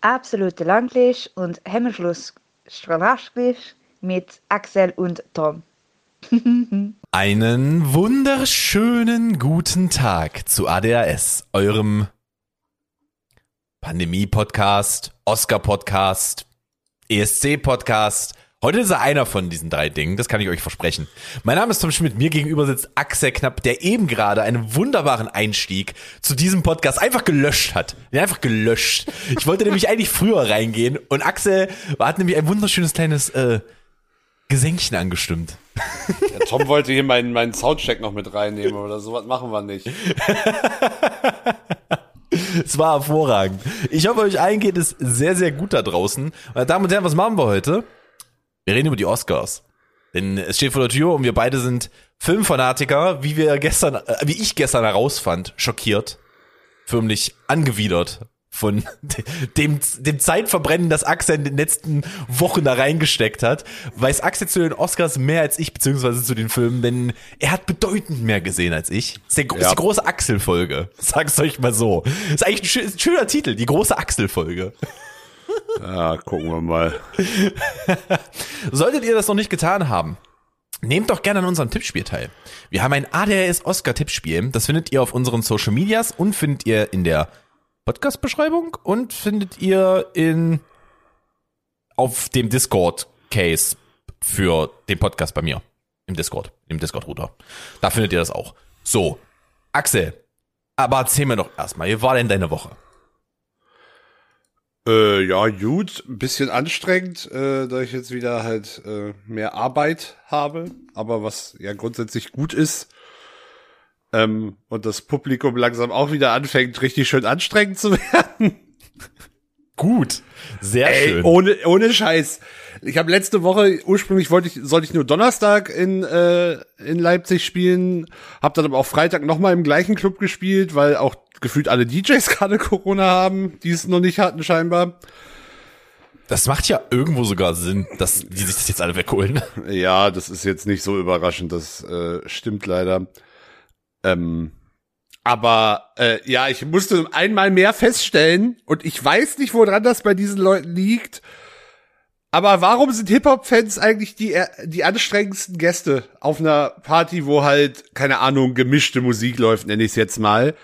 absolute Langlisch und Hemmschluss Strahlaschglisch mit Axel und Tom. Einen wunderschönen guten Tag zu ADHS, eurem Pandemie-Podcast, Oscar-Podcast, ESC-Podcast. Heute ist er einer von diesen drei Dingen, das kann ich euch versprechen. Mein Name ist Tom Schmidt, mir gegenüber sitzt Axel Knapp, der eben gerade einen wunderbaren Einstieg zu diesem Podcast einfach gelöscht hat. Einfach gelöscht. Ich wollte nämlich eigentlich früher reingehen und Axel hat nämlich ein wunderschönes kleines äh, Gesenkchen angestimmt. Ja, Tom wollte hier meinen, meinen Soundcheck noch mit reinnehmen oder sowas machen wir nicht. Es war hervorragend. Ich hoffe, euch allen geht es sehr, sehr gut da draußen. Meine Damen und Herren, was machen wir heute? Wir reden über die Oscars. Denn es steht vor der Tür und wir beide sind Filmfanatiker, wie wir gestern, äh, wie ich gestern herausfand, schockiert, förmlich angewidert von dem, dem Zeitverbrennen, das Axel in den letzten Wochen da reingesteckt hat, weiß Axel zu den Oscars mehr als ich, beziehungsweise zu den Filmen, denn er hat bedeutend mehr gesehen als ich. Das ist, der, ja. ist die große Axel-Folge. Sag's euch mal so. ist eigentlich ein schöner Titel, die große Axel-Folge. Ja, gucken wir mal. Solltet ihr das noch nicht getan haben, Nehmt doch gerne an unserem Tippspiel teil. Wir haben ein ADHS Oscar Tippspiel. Das findet ihr auf unseren Social Medias und findet ihr in der Podcast-Beschreibung und findet ihr in auf dem Discord-Case für den Podcast bei mir. Im Discord, im Discord-Router. Da findet ihr das auch. So, Axel, aber erzähl mir doch erstmal, wie war denn deine Woche? Äh, ja, gut, ein bisschen anstrengend, äh, da ich jetzt wieder halt äh, mehr Arbeit habe, aber was ja grundsätzlich gut ist. Ähm, und das Publikum langsam auch wieder anfängt, richtig schön anstrengend zu werden. Gut, sehr Ey, schön. Ohne, ohne Scheiß. Ich habe letzte Woche ursprünglich wollte ich sollte ich nur Donnerstag in äh, in Leipzig spielen, habe dann aber auch Freitag noch mal im gleichen Club gespielt, weil auch gefühlt alle DJs gerade Corona haben, die es noch nicht hatten scheinbar. Das macht ja irgendwo sogar Sinn, dass die sich das jetzt alle wegholen. Ja, das ist jetzt nicht so überraschend, das äh, stimmt leider. Ähm, aber äh, ja, ich musste einmal mehr feststellen und ich weiß nicht, woran das bei diesen Leuten liegt. Aber warum sind Hip-Hop-Fans eigentlich die, äh, die anstrengendsten Gäste auf einer Party, wo halt, keine Ahnung, gemischte Musik läuft, nenne ich es jetzt mal?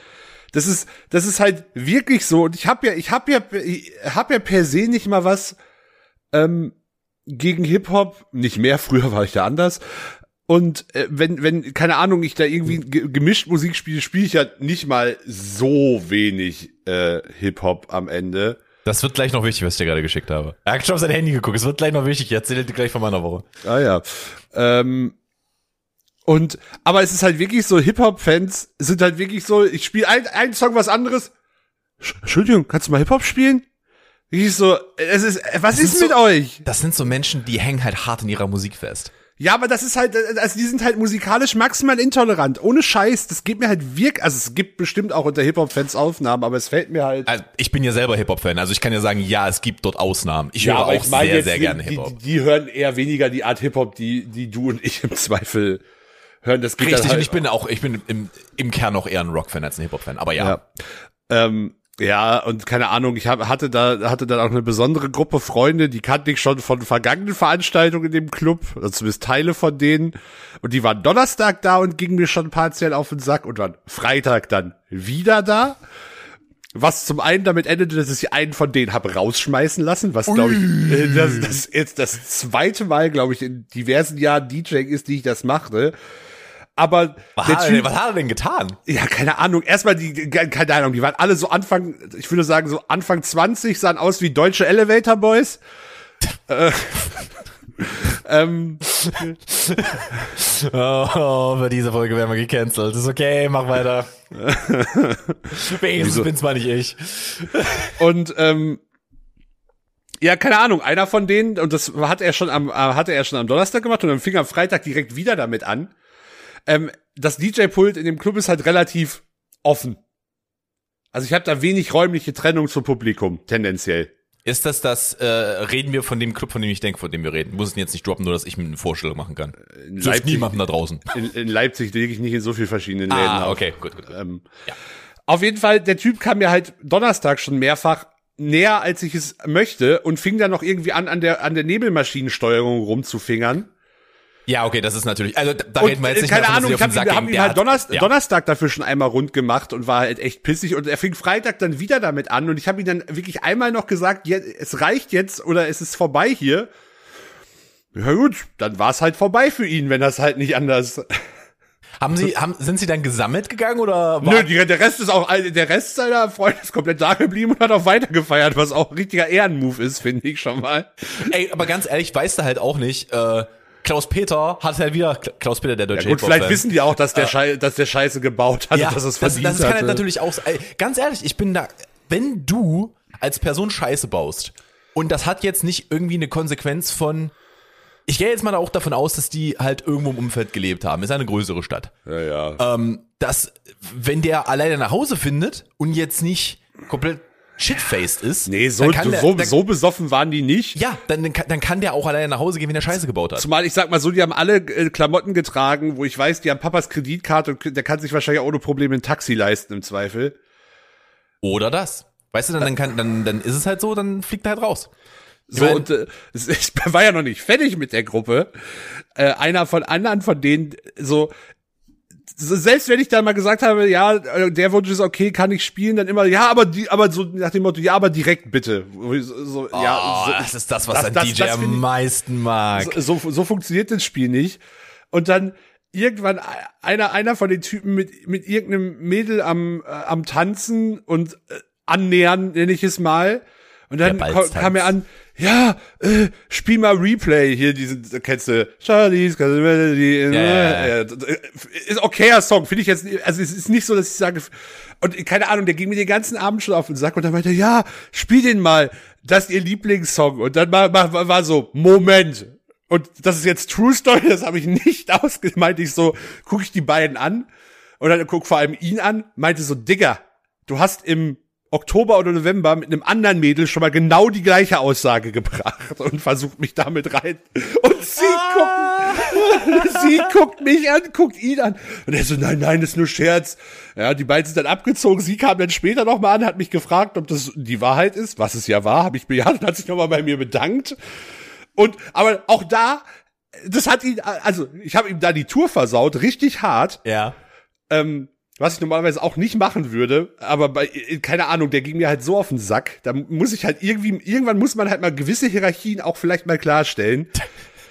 Das ist, das ist halt wirklich so. Und ich habe ja, ich habe ja, ich hab ja per se nicht mal was ähm, gegen Hip-Hop. Nicht mehr, früher war ich da anders. Und äh, wenn, wenn, keine Ahnung, ich da irgendwie gemischt Musik spiele, spiele ich ja nicht mal so wenig äh, Hip-Hop am Ende. Das wird gleich noch wichtig, was ich dir gerade geschickt habe. Er hat schon auf sein Handy geguckt. Es wird gleich noch wichtig. Ich erzähle dir gleich von meiner Woche. Ah ja. Ähm, und aber es ist halt wirklich so, Hip-Hop-Fans sind halt wirklich so, ich spiele ein, ein Song was anderes. Entschuldigung, kannst du mal Hip-Hop spielen? Ich so, es ist, was das ist mit so, euch? Das sind so Menschen, die hängen halt hart in ihrer Musik fest. Ja, aber das ist halt, also die sind halt musikalisch maximal intolerant. Ohne Scheiß. Das geht mir halt wirklich, also es gibt bestimmt auch unter Hip-Hop-Fans Aufnahmen, aber es fällt mir halt. Also ich bin ja selber Hip-Hop-Fan, also ich kann ja sagen, ja, es gibt dort Ausnahmen. Ich ja, höre auch ich sehr, sehr gerne Hip-Hop. Die, die, hören eher weniger die Art Hip-Hop, die, die du und ich im Zweifel hören. Das Richtig, halt und ich bin auch, ich bin im, im Kern auch eher ein Rock-Fan als ein Hip-Hop-Fan, aber ja. ja. Ähm, ja, und keine Ahnung, ich hab, hatte da hatte dann auch eine besondere Gruppe Freunde, die kannte ich schon von vergangenen Veranstaltungen in dem Club, also zumindest Teile von denen. Und die waren Donnerstag da und gingen mir schon partiell auf den Sack und waren Freitag dann wieder da. Was zum einen damit endete, dass ich einen von denen habe rausschmeißen lassen, was glaube ich, äh, das, das jetzt das zweite Mal, glaube ich, in diversen Jahren DJing ist, die ich das mache. Aber was, hat typ, was hat er denn getan? Ja, keine Ahnung. Erstmal die, keine Ahnung, die waren alle so Anfang, ich würde sagen, so Anfang 20, sahen aus wie deutsche Elevator Boys. äh, ähm, oh, für diese Folge werden wir gecancelt. Ist okay, mach weiter. Wenigstens bin's mal nicht ich. Und ähm, ja, keine Ahnung, einer von denen, und das hat er schon am, äh, hatte er schon am Donnerstag gemacht und dann fing am Freitag direkt wieder damit an ähm, das DJ-Pult in dem Club ist halt relativ offen. Also ich habe da wenig räumliche Trennung zum Publikum, tendenziell. Ist das das, äh, reden wir von dem Club, von dem ich denke, von dem wir reden? Muss es jetzt nicht droppen, nur dass ich mir eine Vorstellung machen kann. In Leipzig, niemanden da draußen. In, in Leipzig lege ich nicht in so viel verschiedenen ah, Läden Ah, okay, gut, gut. Ähm, ja. Auf jeden Fall, der Typ kam mir halt Donnerstag schon mehrfach näher, als ich es möchte und fing dann noch irgendwie an, an der, an der Nebelmaschinensteuerung rumzufingern. Ja, okay, das ist natürlich, also da, Und, reden wir jetzt äh, nicht keine davon, Ahnung, ich hab, wir haben ihn halt Donnerstag, ja. Donnerstag dafür schon einmal rund gemacht und war halt echt pissig und er fing Freitag dann wieder damit an und ich habe ihm dann wirklich einmal noch gesagt, ja, es reicht jetzt oder es ist vorbei hier. Ja gut, dann war es halt vorbei für ihn, wenn das halt nicht anders. Haben Sie, haben, sind Sie dann gesammelt gegangen oder war, Nö, die, der Rest ist auch, der Rest seiner Freunde ist komplett da geblieben und hat auch weitergefeiert, was auch ein richtiger Ehrenmove ist, finde ich schon mal. ey, aber ganz ehrlich, weißt du halt auch nicht, äh, Klaus Peter hat halt wieder, Klaus Peter, der Ja deutsche gut, vielleicht wissen die auch, dass der, Schei dass der Scheiße gebaut hat ja, und dass es das, verdient das kann hatte. halt natürlich auch, ganz ehrlich, ich bin da, wenn du als Person Scheiße baust und das hat jetzt nicht irgendwie eine Konsequenz von, ich gehe jetzt mal auch davon aus, dass die halt irgendwo im Umfeld gelebt haben, ist eine größere Stadt. ja, ja. ähm, dass wenn der alleine nach Hause findet und jetzt nicht komplett shitfaced ist, Nee, so, der, so, dann, so besoffen waren die nicht. ja, dann, dann, kann, dann kann der auch alleine nach Hause gehen, wenn er Scheiße gebaut hat. Zumal ich sag mal so, die haben alle äh, Klamotten getragen, wo ich weiß, die haben Papas Kreditkarte und der kann sich wahrscheinlich auch ohne Probleme ein Taxi leisten im Zweifel. Oder das. Weißt du, dann, dann, kann, dann, dann ist es halt so, dann fliegt er halt raus. So, mein- und äh, ich war ja noch nicht fertig mit der Gruppe. Äh, einer von anderen von denen, so, selbst wenn ich dann mal gesagt habe, ja, äh, der Wunsch ist okay, kann ich spielen, dann immer, ja, aber die, aber so nach dem Motto, ja, aber direkt bitte. So, so, ja, oh, so, das ist das, was das- ein das- DJ das am meisten mag. so, so funktioniert das Spiel nicht. Und dann irgendwann einer, einer von den Typen mit, mit irgendeinem Mädel am, äh, am Tanzen und äh, annähern, nenne ich es mal. Und dann kam er an, ja, äh, spiel mal Replay hier, diesen, kennst du, Charlie's Melody, Ja, ja, ja. äh, ist okayer Song, finde ich jetzt, nicht- also es ist nicht so, dass ich sage, und keine Ahnung, der ging mir den ganzen Abend schon auf den Sack und dann meinte er, ja, spiel den mal, das ist ihr Lieblingssong. Und dann war, war, war so, Moment. Und das ist jetzt True Story, das habe ich nicht ausgemeint. Ich so, gucke ich die beiden an und dann guck vor allem ihn an, meinte so, Digga, du hast im Oktober oder November mit einem anderen Mädel schon mal genau die gleiche Aussage gebracht und versucht mich damit rein. Und sie guckt, sie guckt mich an, guckt ihn an. Und er so, nein, nein, das ist nur Scherz. Ja, die beiden sind dann abgezogen. Sie kam dann später noch mal an, hat mich gefragt, ob das die Wahrheit ist, was es ja war, habe ich bejaht und hat sich noch mal bei mir bedankt. Und, aber auch da, das hat ihn, also ich habe ihm da die Tour versaut, richtig hart. Ja. Ähm, was ich normalerweise auch nicht machen würde, aber bei, keine Ahnung, der ging mir halt so auf den Sack. Da muss ich halt irgendwie, irgendwann muss man halt mal gewisse Hierarchien auch vielleicht mal klarstellen.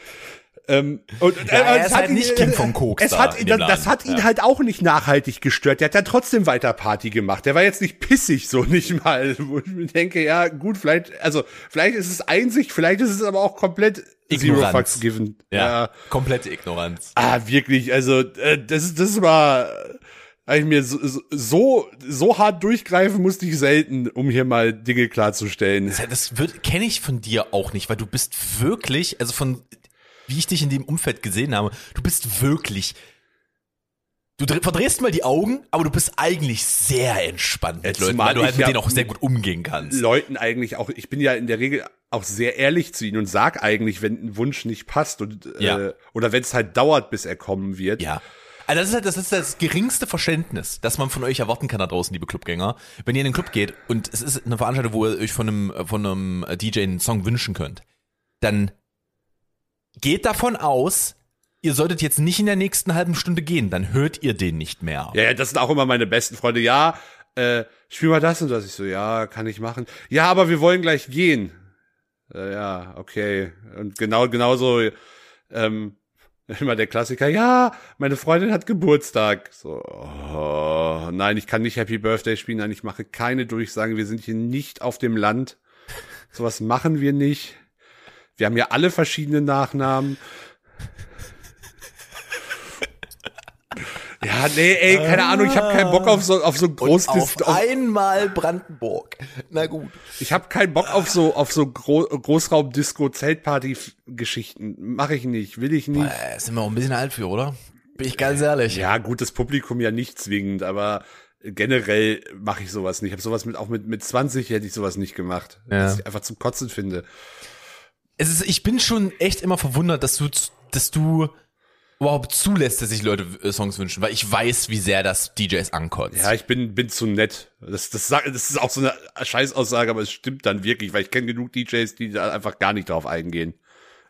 ähm, und, Ja, er es hat halt nicht King von Koks Es da hat, ihn, das, das hat ihn Ja. halt auch nicht nachhaltig gestört. Der hat dann trotzdem weiter Party gemacht. Der war jetzt nicht pissig, so nicht mal. Wo ich mir denke, ja, gut, vielleicht, also, vielleicht ist es Einsicht, vielleicht ist es aber auch komplett Zero Ignoranz. Fucks given. Ja. Komplette Ignoranz. Ah, wirklich, also äh, das ist das war hab ich mir so, so so hart durchgreifen musste ich selten, um hier mal Dinge klarzustellen. Das, kenne ich von dir auch nicht, weil du bist wirklich, also von wie ich dich in dem Umfeld gesehen habe, du bist wirklich Du dre- verdrehst mal die Augen, aber du bist eigentlich sehr entspannt mit Jetzt Leuten, weil du halt mit denen auch sehr gut umgehen kannst. Leuten eigentlich auch, ich bin ja in der Regel auch sehr ehrlich zu ihnen und sag eigentlich, wenn ein Wunsch nicht passt und Ja. äh, oder wenn es halt dauert, bis er kommen wird. Ja. Also das ist halt das, ist das geringste Verständnis, das man von euch erwarten kann da draußen, liebe Clubgänger. Wenn ihr in den Club geht und es ist eine Veranstaltung, wo ihr euch von einem, von einem DJ einen Song wünschen könnt, dann geht davon aus, ihr solltet jetzt nicht in der nächsten halben Stunde gehen, dann hört ihr den nicht mehr. Ja, das sind auch immer meine besten Freunde. Ja, äh, spiel mal das und das. Ich so, ja, kann ich machen. Ja, aber wir wollen gleich gehen. Äh, ja, okay. Und genau, genauso, ähm, immer der Klassiker. Ja, meine Freundin hat Geburtstag. So, oh, nein, ich kann nicht Happy Birthday spielen. Nein, ich mache keine Durchsagen. Wir sind hier nicht auf dem Land. Sowas machen wir nicht. Wir haben ja alle verschiedene Nachnamen. Ja, nee, ey, keine Ahnung, ich habe keinen Bock auf so auf so Und groß auf einmal Brandenburg. Na gut. ich habe keinen Bock auf so auf so Gro Großraum Disco Zeltparty Geschichten. Mache ich nicht, will ich nicht. Äh, sind wir auch ein bisschen alt für, oder? Bin ich ganz ehrlich. Ja, gut, das Publikum ja nicht zwingend, aber generell mache ich sowas nicht. Ich habe sowas mit auch mit mit 20 hätte ich sowas nicht gemacht, Ja. was ich einfach zum Kotzen finde. es ist, ich bin schon echt immer verwundert, dass du, dass du überhaupt zulässt, dass sich Leute äh, Songs wünschen, weil ich weiß, wie sehr das DJs ankotzt. Ja, ich bin, bin zu nett. Das, das, das ist auch so eine Scheißaussage, aber es stimmt dann wirklich, weil ich kenne genug DJs, die da einfach gar nicht drauf eingehen.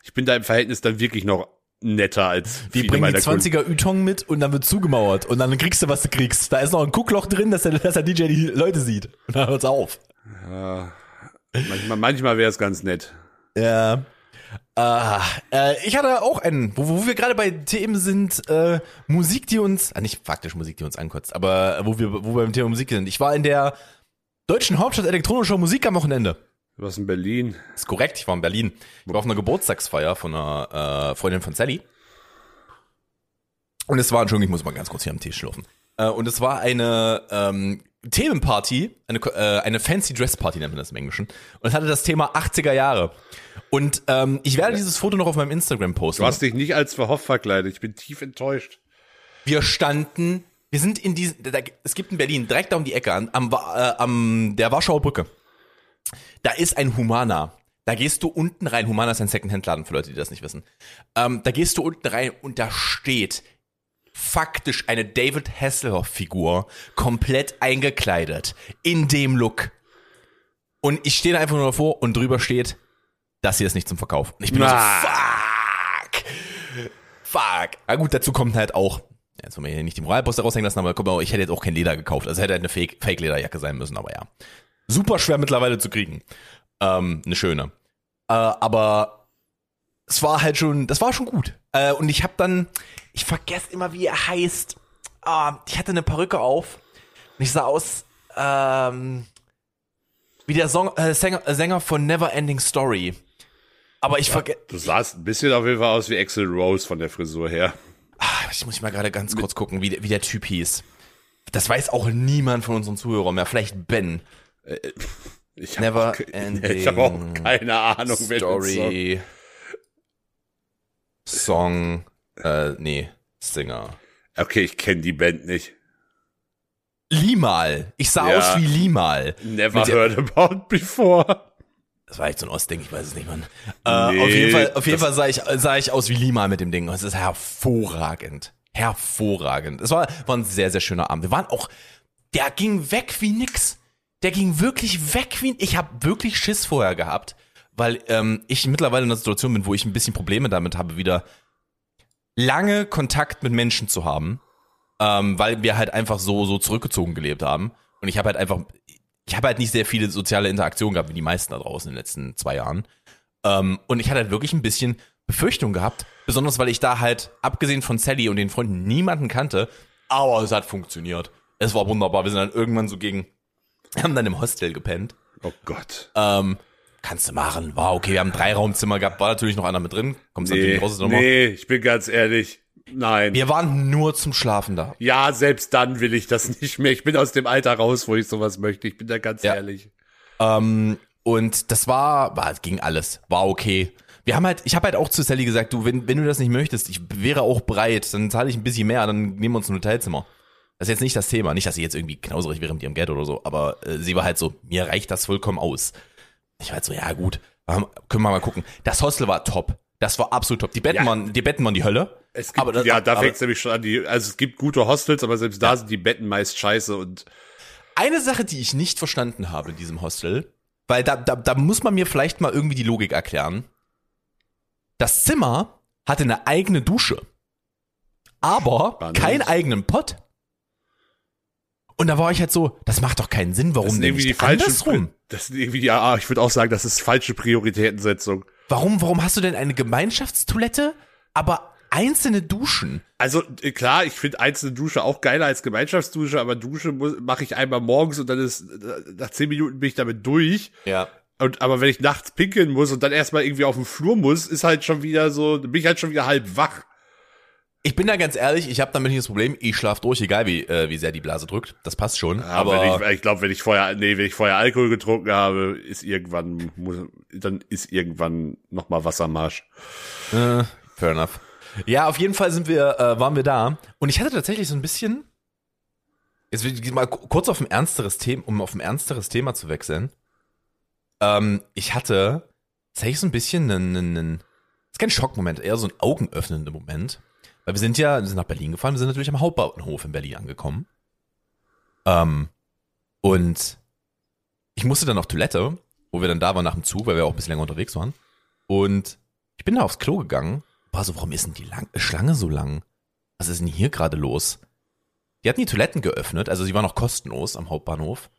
Ich bin da im Verhältnis dann wirklich noch netter als Wir viele bringen die meiner Kunden. 20er Ytong mit und dann wird zugemauert und dann kriegst du, was du kriegst. Da ist noch ein Guckloch drin, dass der, dass der DJ die Leute sieht. Und dann hört's auf. Manchmal, manchmal wäre es ganz nett. Ja. Ah, äh, ich hatte auch einen, wo, wo wir gerade bei Themen sind, äh, Musik, die uns, ah, nicht faktisch Musik, die uns ankotzt, aber wo wir, wo wir beim Thema Musik sind. Ich war in der deutschen Hauptstadt elektronischer Musik am Wochenende. Was in Berlin? ist korrekt, ich war in Berlin. Ich war auf einer Geburtstagsfeier von einer äh, Freundin von Sally. Und es war, Entschuldigung, ich muss mal ganz kurz hier am Tisch schlürfen. Äh, und es war eine ähm, Themenparty, eine, äh, eine Fancy Dress Party nennt man das im Englischen. Und es hatte das Thema 80er Jahre. Und ähm, ich werde dieses Foto noch auf meinem Instagram posten. Du hast dich nicht als verhofft verkleidet. Ich bin tief enttäuscht. Wir standen, wir sind in diesem, da, es gibt in Berlin, direkt da um die Ecke, an, am, äh, am der Warschauer Brücke. Da ist ein Humana. Da gehst du unten rein. Humana ist ein Secondhand-Laden für Leute, die das nicht wissen. Ähm, da gehst du unten rein und da steht faktisch eine David Hasselhoff-Figur komplett eingekleidet in dem Look. Und ich stehe da einfach nur davor und drüber steht, das hier ist nicht zum Verkauf. Und ich bin nur so, fuck. Fuck. Na gut, dazu kommt halt auch, jetzt wollen wir hier nicht die Moralposter raushängen lassen, aber guck mal, ich hätte jetzt auch kein Leder gekauft. Also hätte halt eine Fake- Fake-Lederjacke sein müssen, aber ja. Super schwer mittlerweile zu kriegen. Ähm, eine schöne. Äh, aber es war halt schon, das war schon gut. Äh, und ich habe dann, ich vergesse immer, wie er heißt. Ah, ich hatte eine Perücke auf und ich sah aus ähm, wie der Song, äh, Sänger, äh, Sänger von Never Ending Story. Aber ich vergesse, Du sahst ein bisschen auf jeden Fall aus wie Axel Rose von der Frisur her. ah, ich muss mal gerade ganz kurz gucken, wie, der- wie der Typ hieß. Das weiß auch niemand von unseren Zuhörern mehr. Vielleicht Ben. Ich hab auch, ending Ich habe auch keine Ahnung, wer das ist. Story. Song. Äh, nee, Singer. Okay, ich kenne die Band nicht. Limal. Ich sah Ja. aus wie Limal. Never Mit heard about before. Das war echt so ein Ostding, ich weiß es nicht, Mann. Äh, Nee, auf jeden Fall, auf jeden Fall sah ich, sah ich aus wie Lima mit dem Ding. Und es ist hervorragend. Hervorragend. Es war, war ein sehr, sehr schöner Abend. Wir waren auch, der ging weg wie nix. Der ging wirklich weg wie, ich habe wirklich Schiss vorher gehabt, weil ähm, ich mittlerweile in einer Situation bin, wo ich ein bisschen Probleme damit habe, wieder lange Kontakt mit Menschen zu haben, ähm, weil wir halt einfach so, so zurückgezogen gelebt haben. Und ich habe halt einfach, ich habe halt nicht sehr viele soziale Interaktionen gehabt, wie die meisten da draußen in den letzten zwei Jahren. Ähm, und ich hatte halt wirklich ein bisschen Befürchtung gehabt, besonders weil ich da halt, abgesehen von Sally und den Freunden, niemanden kannte, aber es hat funktioniert. Es war wunderbar. Wir sind dann irgendwann so gegen, haben dann im Hostel gepennt. Oh Gott. Ähm, kannst du machen. War okay, wir haben drei Raumzimmer gehabt, war natürlich noch einer mit drin. Kommst Nee, natürlich raus nee, ich bin ganz ehrlich. Nein. Wir waren nur zum Schlafen da. Ja, selbst dann will ich das nicht mehr. Ich bin aus dem Alter raus, wo ich sowas möchte. Ich bin da ganz Ja. ehrlich. Ähm, und das war, war, ging alles, war okay. Wir haben halt, ich habe halt auch zu Sally gesagt, du, wenn, wenn du das nicht möchtest, ich wäre auch bereit, dann zahle ich ein bisschen mehr, dann nehmen wir uns ein Hotelzimmer. Das ist jetzt nicht das Thema, nicht, dass sie jetzt irgendwie knauserig wäre mit ihrem Geld oder so, aber äh, sie war halt so, mir reicht das vollkommen aus. Ich war halt so, ja gut, können wir mal gucken. Das Hostel war top. Das war absolut top. Die Betten, Ja. waren, die Betten waren die Hölle. Es gibt, aber das, ja, da fängt nämlich schon an. Die, also es gibt gute Hostels, aber selbst da sind die Betten meist scheiße und Eine Sache, die ich nicht verstanden habe in diesem Hostel, weil da, da, da muss man mir vielleicht mal irgendwie die Logik erklären. Das Zimmer hatte eine eigene Dusche, aber keinen eigenen Pott. Und da war ich halt so, das macht doch keinen Sinn, das warum sind denn irgendwie die falschen. Das sind irgendwie die, ah, ich würde auch sagen, das ist falsche Prioritätensetzung. Warum, warum hast du denn eine Gemeinschaftstoilette, aber einzelne Duschen? Also äh, klar, ich finde einzelne Dusche auch geiler als Gemeinschaftsdusche, aber Dusche mache ich einmal morgens und dann ist äh, nach zehn Minuten bin ich damit durch. Ja. Und aber wenn ich nachts pinkeln muss und dann erstmal irgendwie auf den Flur muss, ist halt schon wieder so, bin ich halt schon wieder halb wach. Ich bin da ganz ehrlich, ich habe damit nicht das Problem, ich schlaf durch, egal wie, äh, wie sehr die Blase drückt. Das passt schon. Aber aber ich, ich glaube, wenn ich vorher, nee, wenn ich vorher Alkohol getrunken habe, ist irgendwann, muss, dann ist irgendwann noch mal Wassermarsch. Äh, fair enough. Ja, auf jeden Fall sind wir, äh, waren wir da. Und ich hatte tatsächlich so ein bisschen. Jetzt will ich mal ku- kurz auf ein ernsteres Thema, um auf ein ernsteres Thema zu wechseln. Ähm, ich hatte tatsächlich so ein bisschen einen, einen, einen ist kein Schockmoment, eher so ein augenöffnender Moment. Weil wir sind ja, wir sind nach Berlin gefahren, wir sind natürlich am Hauptbahnhof in Berlin angekommen. Ähm, und ich musste dann auf Toilette, wo wir dann da waren nach dem Zug, weil wir auch ein bisschen länger unterwegs waren. Und ich bin da aufs Klo gegangen. War so, warum ist denn die lang Schlange so lang? Was ist denn hier gerade los? Die hatten die Toiletten geöffnet, also sie waren noch kostenlos am Hauptbahnhof.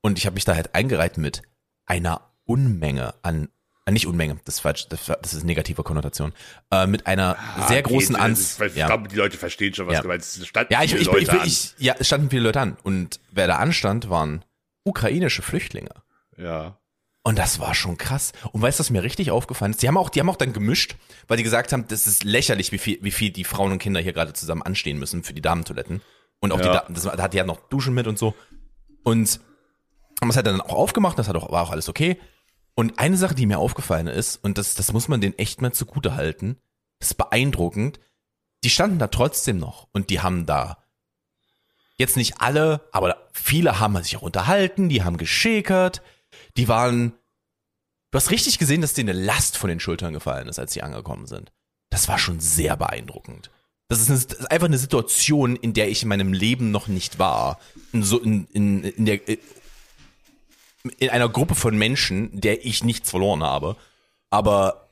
Und ich habe mich da halt eingereiht mit einer Unmenge an, nicht Unmenge, das ist falsch, das, das ist negative Konnotation, äh, mit einer sehr großen okay, Anz. Ich ja. glaube, die Leute verstehen schon, was Ja. du meinst. Es standen Ja, ich, viele ich, Leute ich, ich, ja, es standen viele Leute an. Und wer da anstand, waren ukrainische Flüchtlinge. ja. Und das war schon krass. Und weißt du, was mir richtig aufgefallen ist? Die haben auch, die haben auch dann gemischt, weil die gesagt haben, das ist lächerlich, wie viel, wie viel die Frauen und Kinder hier gerade zusammen anstehen müssen für die Damentoiletten. Und auch Ja. die, Da- das, da hat die ja noch Duschen mit und so. Und haben es halt dann auch aufgemacht, das hat auch, war auch alles okay. Und eine Sache, die mir aufgefallen ist, und das, das muss man denen echt mal zugute halten, ist beeindruckend, die standen da trotzdem noch und die haben da jetzt nicht alle, aber viele haben sich auch unterhalten, die haben geschäkert, die waren, du hast richtig gesehen, dass denen eine Last von den Schultern gefallen ist, als sie angekommen sind. Das war schon sehr beeindruckend. Das ist, eine, das ist einfach eine Situation, in der ich in meinem Leben noch nicht war. In, so, in, in, in, der, in einer Gruppe von Menschen, der ich nichts verloren habe. Aber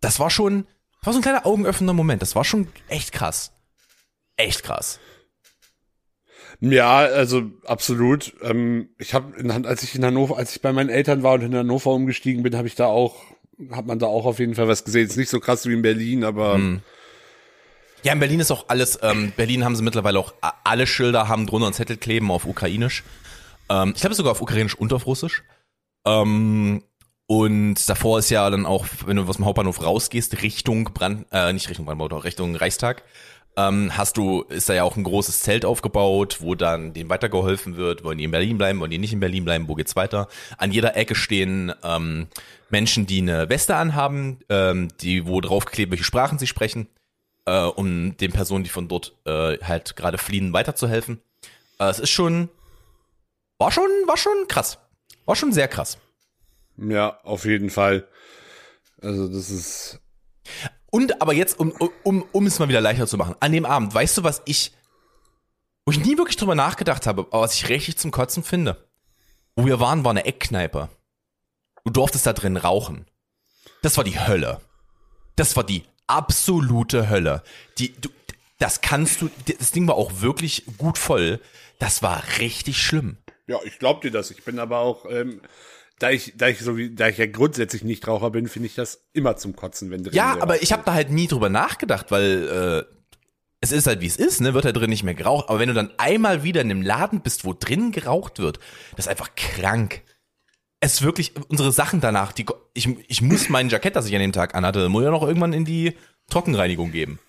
das war schon, das war so ein kleiner augenöffnender Moment. Das war schon echt krass. Echt krass. Ja, also absolut. Ähm, ich habe, als ich in Hannover, als ich bei meinen Eltern war und in Hannover umgestiegen bin, habe ich da auch, hat man da auch auf jeden Fall was gesehen. Ist nicht so krass wie in Berlin, aber Hm. Ja, in Berlin ist auch alles, ähm, Berlin haben sie mittlerweile auch, alle Schilder haben drunter einen Zettel kleben auf Ukrainisch. Ähm, ich glaube sogar auf Ukrainisch und auf Russisch. Ähm, und davor ist ja dann auch, wenn du aus dem Hauptbahnhof rausgehst, Richtung Brand, äh, nicht Richtung Brandenburg, Richtung Reichstag, ähm, hast du, ist da ja auch ein großes Zelt aufgebaut, wo dann denen weitergeholfen wird, wollen die in Berlin bleiben, wollen die nicht in Berlin bleiben, wo geht's weiter? An jeder Ecke stehen ähm, Menschen, die eine Weste anhaben, ähm, die wo draufgeklebt, welche Sprachen sie sprechen äh, um den Personen, die von dort äh, halt gerade fliehen, weiterzuhelfen. Äh, es ist schon, war schon, war schon krass. War schon sehr krass. ja, auf jeden Fall. Also das ist, Und aber jetzt, um, um, um es mal wieder leichter zu machen, an dem Abend, weißt du, was ich, wo ich nie wirklich drüber nachgedacht habe, aber was ich richtig zum Kotzen finde? Wo wir waren, war eine Eckkneipe. Du durftest da drin rauchen. Das war die Hölle. Das war die absolute Hölle. Die, du, das kannst du, das Ding war auch wirklich gut voll. Das war richtig schlimm. Ja, ich glaub dir das. Ich bin aber auch, ähm, da ich, da ich so wie, da ich ja grundsätzlich nicht Raucher bin, finde ich das immer zum Kotzen, wenn drin Ja, aber ich habe da halt nie drüber nachgedacht, weil äh, es ist halt wie es ist, ne? Wird da drin nicht mehr geraucht. Aber wenn du dann einmal wieder in einem Laden bist, wo drin geraucht wird, das ist einfach krank. Es ist wirklich unsere Sachen danach, die ich, ich muss mein Jackett, das ich an dem Tag anhatte, muss ja noch irgendwann in die Trockenreinigung geben.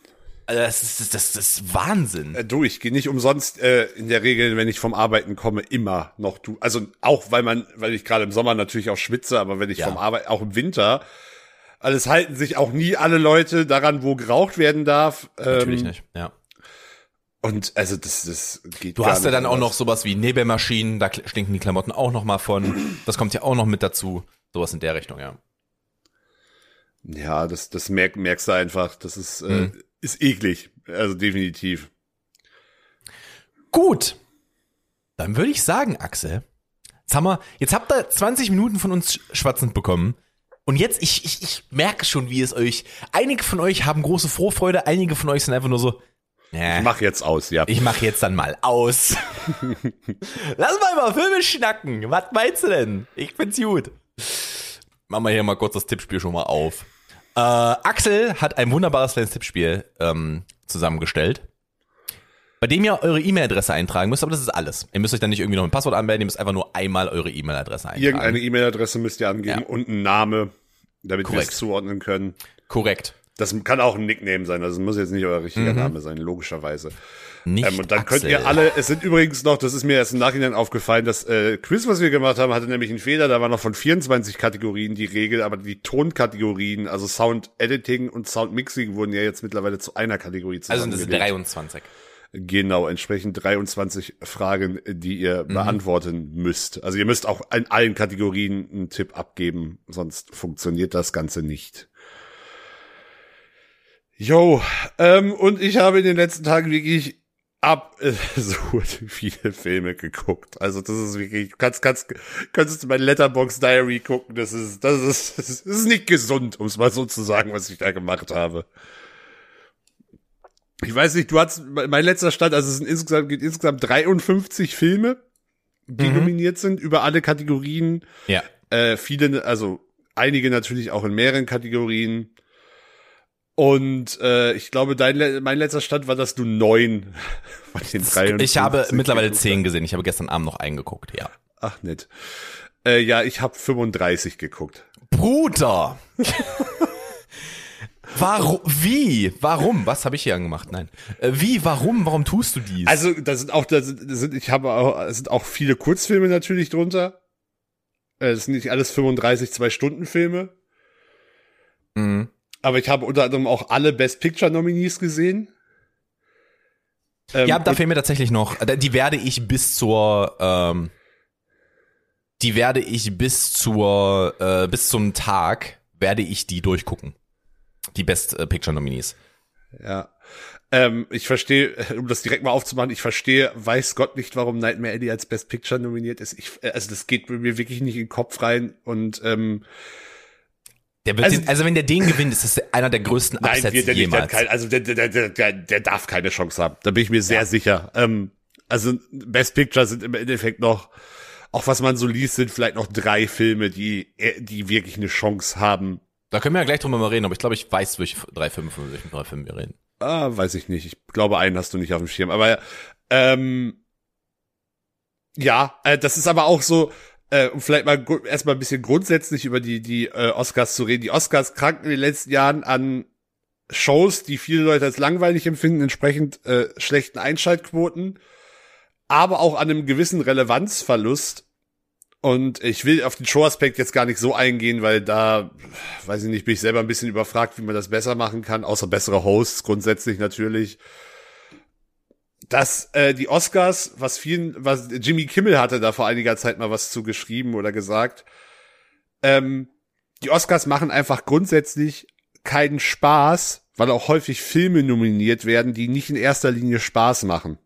Also das ist, das, das ist Wahnsinn. Äh, Du, ich gehe nicht umsonst äh, in der Regel, wenn ich vom Arbeiten komme, immer noch du. Also auch weil man, weil ich gerade im Sommer natürlich auch schwitze, aber wenn ich Ja. vom Arbeit, auch im Winter, alles halten sich auch nie alle Leute daran, wo geraucht werden darf. Natürlich ähm, nicht, ja. Und also das, das geht Du hast ja dann auch noch anders. sowas wie Nebelmaschinen, da stinken die Klamotten auch noch mal von. Das kommt ja auch noch mit dazu. Sowas in der Richtung, ja. Ja, das, das merk, merkst du einfach. Das ist, äh, Mhm. Ist eklig. Also definitiv. Gut. Dann würde ich sagen, Axel, jetzt haben wir, jetzt habt ihr 20 Minuten von uns schwatzend bekommen. Und jetzt, ich, ich, ich merke schon, wie es euch, einige von euch haben große Vorfreude, einige von euch sind einfach nur so, nee, Mach jetzt aus, ja. ich mach jetzt dann mal aus. Lass mal über Filme schnacken. Was meinst du denn? Ich find's gut. Machen wir hier mal kurz das Tippspiel schon mal auf. Äh, Axel hat ein wunderbares kleines Tippspiel ähm, zusammengestellt, bei dem ihr eure E-Mail-Adresse eintragen müsst, aber das ist alles. Ihr müsst euch dann nicht irgendwie noch ein Passwort anmelden, ihr müsst einfach nur einmal eure E-Mail-Adresse eintragen. Irgendeine E-Mail-Adresse müsst ihr angeben Ja. und einen Name, damit wir es zuordnen können. Korrekt. Das kann auch ein Nickname sein, also es muss jetzt nicht euer richtiger Mhm. Name sein, logischerweise. Nicht Ähm, und dann Axel. könnt ihr alle, es sind übrigens noch, das ist mir erst im Nachhinein aufgefallen, das äh, Quiz, was wir gemacht haben, hatte nämlich einen Fehler, da war noch von 24 Kategorien die Regel, aber die Tonkategorien, also Sound Editing und Sound Mixing wurden ja jetzt mittlerweile zu einer Kategorie Also das sind zusammengelegt. 23. Genau, entsprechend 23 Fragen, die ihr Mhm. beantworten müsst. Also ihr müsst auch in allen Kategorien einen Tipp abgeben, sonst funktioniert das Ganze nicht. Jo, ähm, und ich habe in den letzten Tagen wirklich ab äh, so viele Filme geguckt. Also das ist wirklich, du kannst, kannst, kannst du mein Letterbox Diary gucken. Das ist, das ist, das ist, das ist nicht gesund, um es mal so zu sagen, was ich da gemacht habe. Ich weiß nicht, du hast, mein letzter Stand, also es sind insgesamt, gibt insgesamt 53 Filme, die Mhm. nominiert sind, über alle Kategorien. Ja. Äh, viele, also einige natürlich auch in mehreren Kategorien. Und äh, ich glaube, dein mein letzter Stand war, dass du neun von den 53 Ich habe mittlerweile zehn gesehen. Ich habe gestern Abend noch einen geguckt, ja. Ach nett. Äh, ja, ich habe 35 geguckt. Bruder! Warum? Wie? Warum? Was habe ich hier angemacht? Nein. Äh, Wie? Warum? Warum tust du dies? Also, da sind auch, da sind, da sind ich habe auch, sind auch viele Kurzfilme natürlich drunter. Äh, Es sind nicht alles 35 Zwei-Stunden-Filme. Mhm. Aber ich habe unter anderem auch alle Best Picture-Nominees gesehen. Ähm, Ja, da fehlen mir tatsächlich noch, äh, die werde ich bis zur, ähm, die werde ich bis zur, äh, bis zum Tag, werde ich die durchgucken. Die Best äh, Picture Nominees. Ja. Ähm, ich verstehe, um das direkt mal aufzumachen, ich verstehe, weiß Gott nicht, warum Nightmare Alley als Best Picture nominiert ist. Ich, äh, also das geht mir wirklich nicht in den Kopf rein und ähm, Also- den, also wenn der den gewinnt, ist das einer der größten nein, Upsets der nicht, der, jemals. kein, also der, der, der, der, darf keine Chance haben. Da bin ich mir sehr sicher. Ähm, also Best Picture sind im Endeffekt noch, auch was man so liest, sind vielleicht noch drei Filme, die, äh, die wirklich eine Chance haben. Da können wir ja gleich drüber mal reden, aber ich glaube, ich weiß, welche drei Filme, von welchen drei Filmen wir reden. Ah, weiß ich nicht. Ich glaube, einen hast du nicht auf dem Schirm. Aber ähm, ja, äh, das ist aber auch so, äh, um vielleicht mal erstmal ein bisschen grundsätzlich über die, die äh, Oscars zu reden. Die Oscars kranken in den letzten Jahren an Shows, die viele Leute als langweilig empfinden, entsprechend äh, schlechten Einschaltquoten, aber auch an einem gewissen Relevanzverlust. Und ich will auf den Showaspekt jetzt gar nicht so eingehen, weil da, weiß ich nicht, bin ich selber ein bisschen überfragt, wie man das besser machen kann, außer bessere Hosts grundsätzlich natürlich. Dass äh, die Oscars, was vielen, was Jimmy Kimmel hatte da vor einiger Zeit mal was zu geschrieben oder gesagt, ähm, die Oscars machen einfach grundsätzlich keinen Spaß, weil auch häufig Filme nominiert werden, die nicht in erster Linie Spaß machen.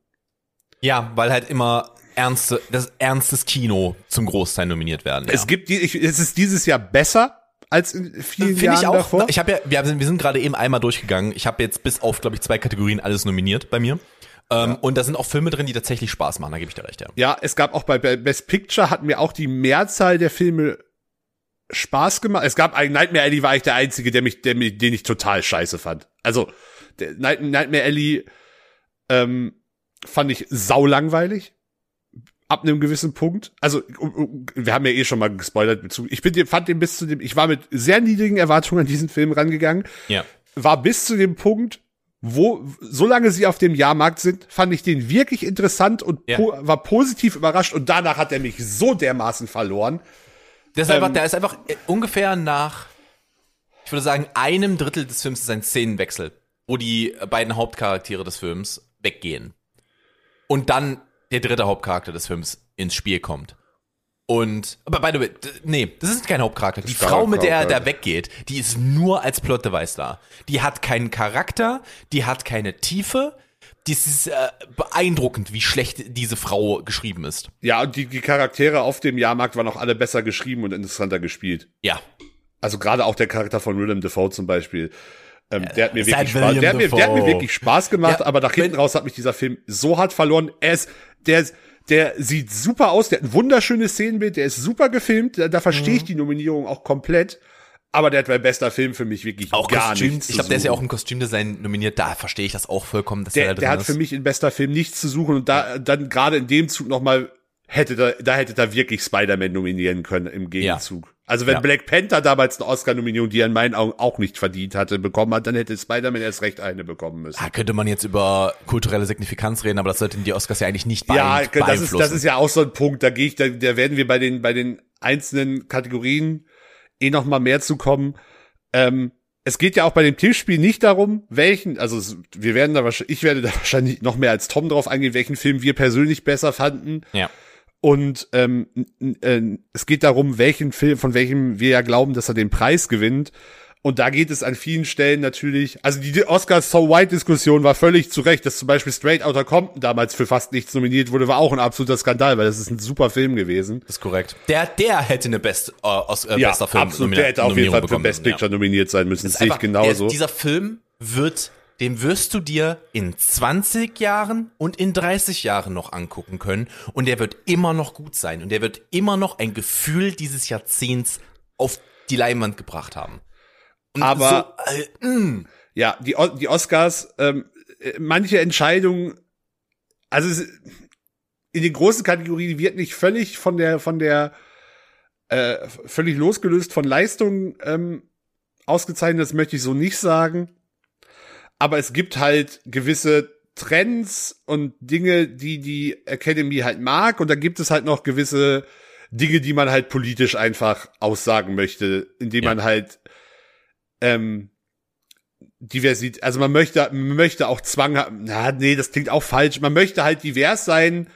Ja, weil halt immer ernste, das ernstes Kino zum Großteil nominiert werden. Es gibt die, ich, es ist dieses Jahr besser als in vielen Finde Jahren ich auch. davor. Ich habe ja, wir sind, wir sind gerade eben einmal durchgegangen. Ich habe jetzt bis auf, glaube ich, zwei Kategorien alles nominiert bei mir. Ähm, Und da sind auch Filme drin, die tatsächlich Spaß machen. Da gebe ich dir recht, ja. Ja, es gab auch bei Best Picture hatten mir auch die Mehrzahl der Filme Spaß gemacht. Es gab ein Nightmare Alley war ich der einzige, der mich, der den ich total scheiße fand. Also der Night, Nightmare Alley ähm, fand ich saulangweilig ab einem gewissen Punkt. Also wir haben ja eh schon mal gespoilert. Bezug. Ich bin, fand den bis zu dem, ich war mit sehr niedrigen Erwartungen an diesen Film rangegangen Ja. war bis zu dem Punkt, wo, solange sie auf dem Jahrmarkt sind, fand ich den wirklich interessant und Ja. po war positiv überrascht und danach hat er mich so dermaßen verloren. Der ist einfach, Ähm, der ist einfach äh, ungefähr nach, ich würde sagen, einem Drittel des Films ist ein Szenenwechsel, wo die beiden Hauptcharaktere des Films weggehen. Und dann der dritte Hauptcharakter des Films ins Spiel kommt. Und, aber by the way, nee, das ist kein Hauptcharakter. Die Frau, mit der er da weggeht, die ist nur als Plot-Device da. Die hat keinen Charakter, die hat keine Tiefe. Das ist äh, beeindruckend, wie schlecht diese Frau geschrieben ist. Ja, und die, die Charaktere auf dem Jahrmarkt waren auch alle besser geschrieben und interessanter gespielt. Ja. Also gerade auch der Charakter von Willem Dafoe zum Beispiel. Ähm, der hat mir halt wirklich Spaß, der hat mir, der hat mir wirklich Spaß gemacht, Ja, aber nach hinten raus hat mich dieser Film so hart verloren. Er ist, der, ist- der sieht super aus, der hat ein wunderschönes Szenenbild, der ist super gefilmt, da, da verstehe Mhm. ich die Nominierung auch komplett. Aber der hat bei bester Film für mich wirklich Auch gar Kostüm, nichts ich glaube, der ist ja auch im Kostümdesign nominiert, da verstehe ich das auch vollkommen, dass der, der, der hat für ist. mich in bester Film nichts zu suchen und da dann gerade in dem Zug noch mal hätte da da hätte da wirklich Spider-Man nominieren können im Gegenzug. Also wenn Ja. Black Panther damals eine Oscar-Nominierung, die er in meinen Augen auch nicht verdient hatte, bekommen hat, dann hätte Spider-Man erst recht eine bekommen müssen. Da könnte man jetzt über kulturelle Signifikanz reden, aber das sollten die Oscars ja eigentlich nicht ja, beein- das ist beeinflussen. das ist ja auch so ein Punkt. Da gehe ich, da, da werden wir bei den bei den einzelnen Kategorien eh noch mal mehr zu kommen. Ähm, es geht ja auch bei dem Tippspiel nicht darum, welchen, also wir werden da wahrscheinlich, ich werde da wahrscheinlich noch mehr als Tom drauf eingehen, welchen Film wir persönlich besser fanden. ja. Und ähm, äh, es geht darum, welchen Film, von welchem wir ja glauben, dass er den Preis gewinnt. Und da geht es an vielen Stellen natürlich, also die Oscars So White Diskussion war völlig zu Recht, dass zum Beispiel Straight Outta Compton damals für fast nichts nominiert wurde, war auch ein absoluter Skandal, weil das ist ein super Film gewesen. Das ist korrekt. Der, der hätte eine Best, äh, Os, äh, Ja, bester Film absolut, Nomina- der hätte auf jeden Fall für bekommen Best Picture nominiert sein müssen, sehe ich genauso. Der, dieser Film wird, den wirst du dir in 20 Jahren und in 30 Jahren noch angucken können und der wird immer noch gut sein und der wird immer noch ein Gefühl dieses Jahrzehnts auf die Leinwand gebracht haben. Und Aber- so, äh, mm, Ja, die, O- die Oscars, ähm, äh, manche Entscheidungen, also es, in den großen Kategorien wird nicht völlig von der, von der, äh, völlig losgelöst von Leistung ähm, ausgezeichnet, das möchte ich so nicht sagen. Aber es gibt halt gewisse Trends und Dinge, die die Academy halt mag. Und da gibt es halt noch gewisse Dinge, die man halt politisch einfach aussagen möchte, indem Ja. man halt ähm, Diversität, also man möchte, man möchte auch Zwang haben. Na, nee, das klingt auch falsch. Man möchte halt divers sein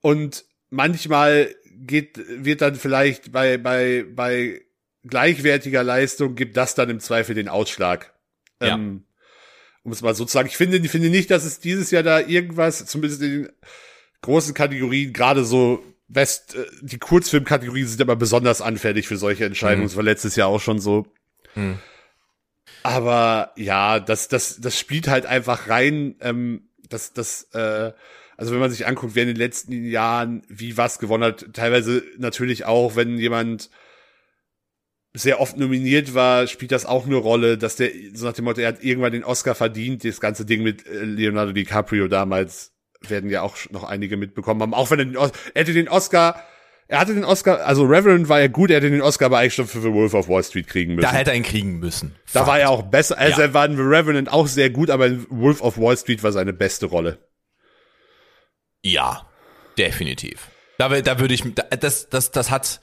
und manchmal geht, wird dann vielleicht bei, bei, bei gleichwertiger Leistung gibt das dann im Zweifel den Ausschlag. Ja. Ähm, um es mal so zu sagen. Ich finde, ich finde nicht, dass es dieses Jahr da irgendwas, zumindest in den großen Kategorien, gerade so West, äh, die Kurzfilmkategorien sind aber besonders anfällig für solche Entscheidungen. Mhm. Das war letztes Jahr auch schon so. Mhm. Aber ja, das, das, das spielt halt einfach rein, ähm, das, das, äh, also wenn man sich anguckt, wer in den letzten Jahren wie was gewonnen hat, teilweise natürlich auch, wenn jemand sehr oft nominiert war, spielt das auch eine Rolle, dass der, so nach dem Motto, er hat irgendwann den Oscar verdient, das ganze Ding mit äh, Leonardo DiCaprio damals werden ja auch noch einige mitbekommen haben, auch wenn er den, Os er hätte den Oscar, er hatte den Oscar, also Reverend war ja gut, er hätte den Oscar aber eigentlich schon für The Wolf of Wall Street kriegen müssen. da hätte er ihn kriegen müssen. Da Fakt. war er auch besser. Also Ja. er war in The Revenant auch sehr gut, aber in Wolf of Wall Street war seine beste Rolle. Ja, definitiv. Da, da würde ich, da- das, das, das hat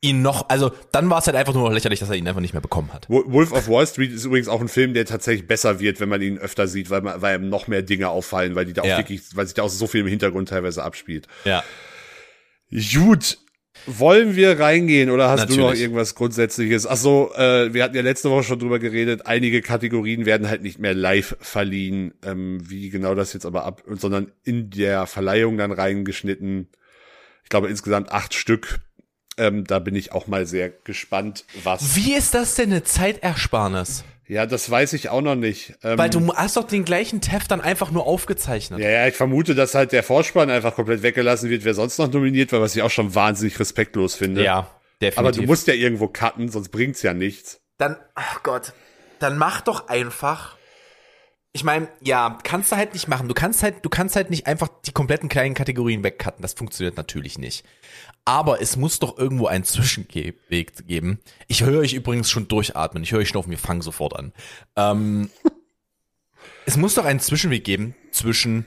ihn noch, also dann war es halt einfach nur noch lächerlich, dass er ihn einfach nicht mehr bekommen hat. Wo- Wolf of Wall Street ist übrigens auch ein Film, der tatsächlich besser wird, wenn man ihn öfter sieht, weil, man, weil ihm noch mehr Dinge auffallen, weil die da auch Ja. wirklich, weil sich da auch so viel im Hintergrund teilweise abspielt. Ja. Gut. Wollen wir reingehen oder hast du noch Natürlich. irgendwas Grundsätzliches? Ach so, äh, wir hatten ja letzte Woche schon drüber geredet. Einige Kategorien werden halt nicht mehr live verliehen, ähm, wie genau das jetzt aber ab, sondern in der Verleihung dann reingeschnitten. Ich glaube insgesamt acht Stück. Ähm, da bin ich auch mal sehr gespannt, was. Wie ist das denn eine Zeitersparnis? Ja, das weiß ich auch noch nicht. Ähm, Weil du hast doch den gleichen Tef dann einfach nur aufgezeichnet. ja, ja, ich vermute, dass halt der Vorspann einfach komplett weggelassen wird, wer sonst noch nominiert war, was ich auch schon wahnsinnig respektlos finde. Ja, definitiv. Aber du musst ja irgendwo cutten, sonst bringt's ja nichts. dann, ach Gott, dann mach doch einfach. Ich meine, ja, kannst du halt nicht machen. Du kannst halt, du kannst halt nicht einfach die kompletten kleinen Kategorien wegcutten. Das funktioniert natürlich nicht. Aber es muss doch irgendwo einen Zwischenweg geben. Ich höre euch übrigens schon durchatmen. Ich höre euch schnaufen. Wir fangen sofort an. Ähm, es muss doch einen Zwischenweg geben zwischen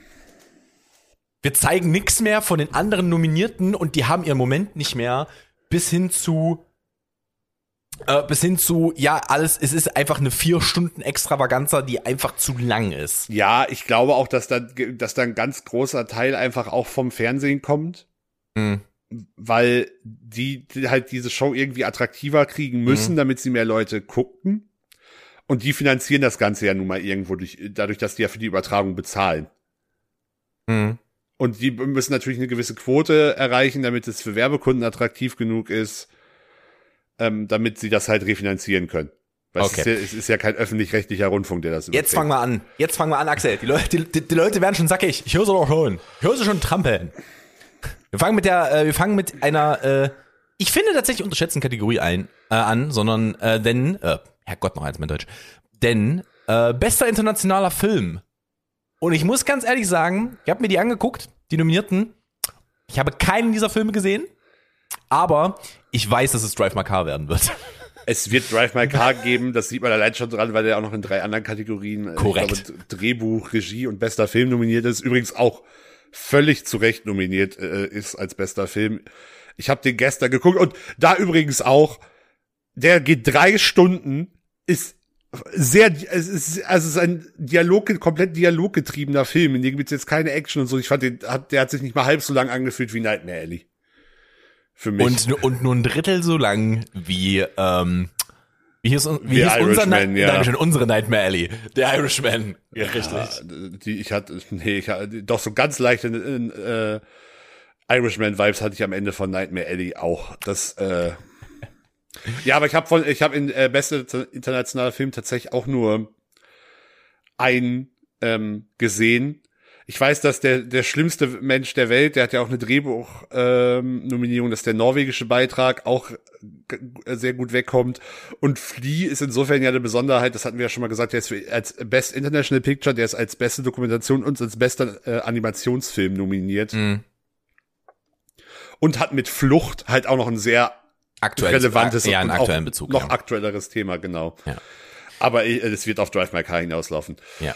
wir zeigen nichts mehr von den anderen Nominierten und die haben ihren Moment nicht mehr, bis hin zu äh, bis hin zu, ja, alles, es ist einfach eine vier Stunden Extravaganza, die einfach zu lang ist. Ja, ich glaube auch, dass da, dass da ein ganz großer Teil einfach auch vom Fernsehen kommt, Mhm. Weil die, die halt diese Show irgendwie attraktiver kriegen müssen, damit sie mehr Leute gucken. Und die finanzieren das Ganze ja nun mal irgendwo durch, dadurch, dass die ja für die Übertragung bezahlen. Mhm. Und die müssen natürlich eine gewisse Quote erreichen, damit es für Werbekunden attraktiv genug ist, ähm, damit sie das halt refinanzieren können. Weil Okay. es, ist ja, es ist ja kein öffentlich-rechtlicher Rundfunk, der das Jetzt fangen wir an. Jetzt fangen wir an, Axel. Die Leute, die, die, die Leute werden schon sackig. Ich höre sie doch schon. Ich höre sie schon trampeln. Wir fangen mit der, äh, wir fangen mit einer, äh, ich finde tatsächlich unterschätzten Kategorie ein, äh, an, sondern, äh, denn, äh, Herrgott, noch eins mein Deutsch. Denn, äh, bester internationaler Film. Und ich muss ganz ehrlich sagen, ich habe mir die angeguckt, die Nominierten. Ich habe keinen dieser Filme gesehen, aber ich weiß, dass es Drive My Car werden wird. Es wird Drive My Car geben, das sieht man allein schon dran, weil der auch noch in drei anderen Kategorien, äh, Korrekt. glaube, Drehbuch, Regie und bester Film nominiert ist. Übrigens auch völlig zu Recht nominiert äh, ist als bester Film. Ich habe den gestern geguckt und da übrigens auch, der geht drei Stunden, ist sehr, es ist, also es ist ein Dialog, komplett dialoggetriebener Film, in dem gibt's jetzt keine Action und so. Ich fand den, hat, der hat sich nicht mal halb so lang angefühlt wie Nightmare Alley. Für mich. Und, und nur ein Drittel so lang wie, ähm, Wie hieß, un- wie The hieß unser Irishman, Ni- ja. Dankeschön, unsere Nightmare Alley? Der Irishman. Ja, richtig. Ja, die, ich hatte, nee, ich hatte doch so ganz leichte äh, Irishman-Vibes hatte ich am Ende von Nightmare Alley auch. Das, äh, ja, aber ich habe von, ich habe in äh, beste internationaler Film tatsächlich auch nur einen ähm, gesehen. Ich weiß, dass der der schlimmste Mensch der Welt, der hat ja auch eine Drehbuch-Nominierung, ähm, dass der norwegische Beitrag auch sehr gut wegkommt. Und Flea ist insofern ja eine Besonderheit, das hatten wir ja schon mal gesagt, der ist als Best International Picture, der ist als beste Dokumentation und als bester äh, Animationsfilm nominiert. Mhm. Und hat mit Flucht halt auch noch ein sehr Aktuelles, relevantes ja, einen aktuellen Bezug. noch ja. aktuelleres Thema, genau. Ja. Aber äh, es wird auf Drive My Car hinauslaufen. ja.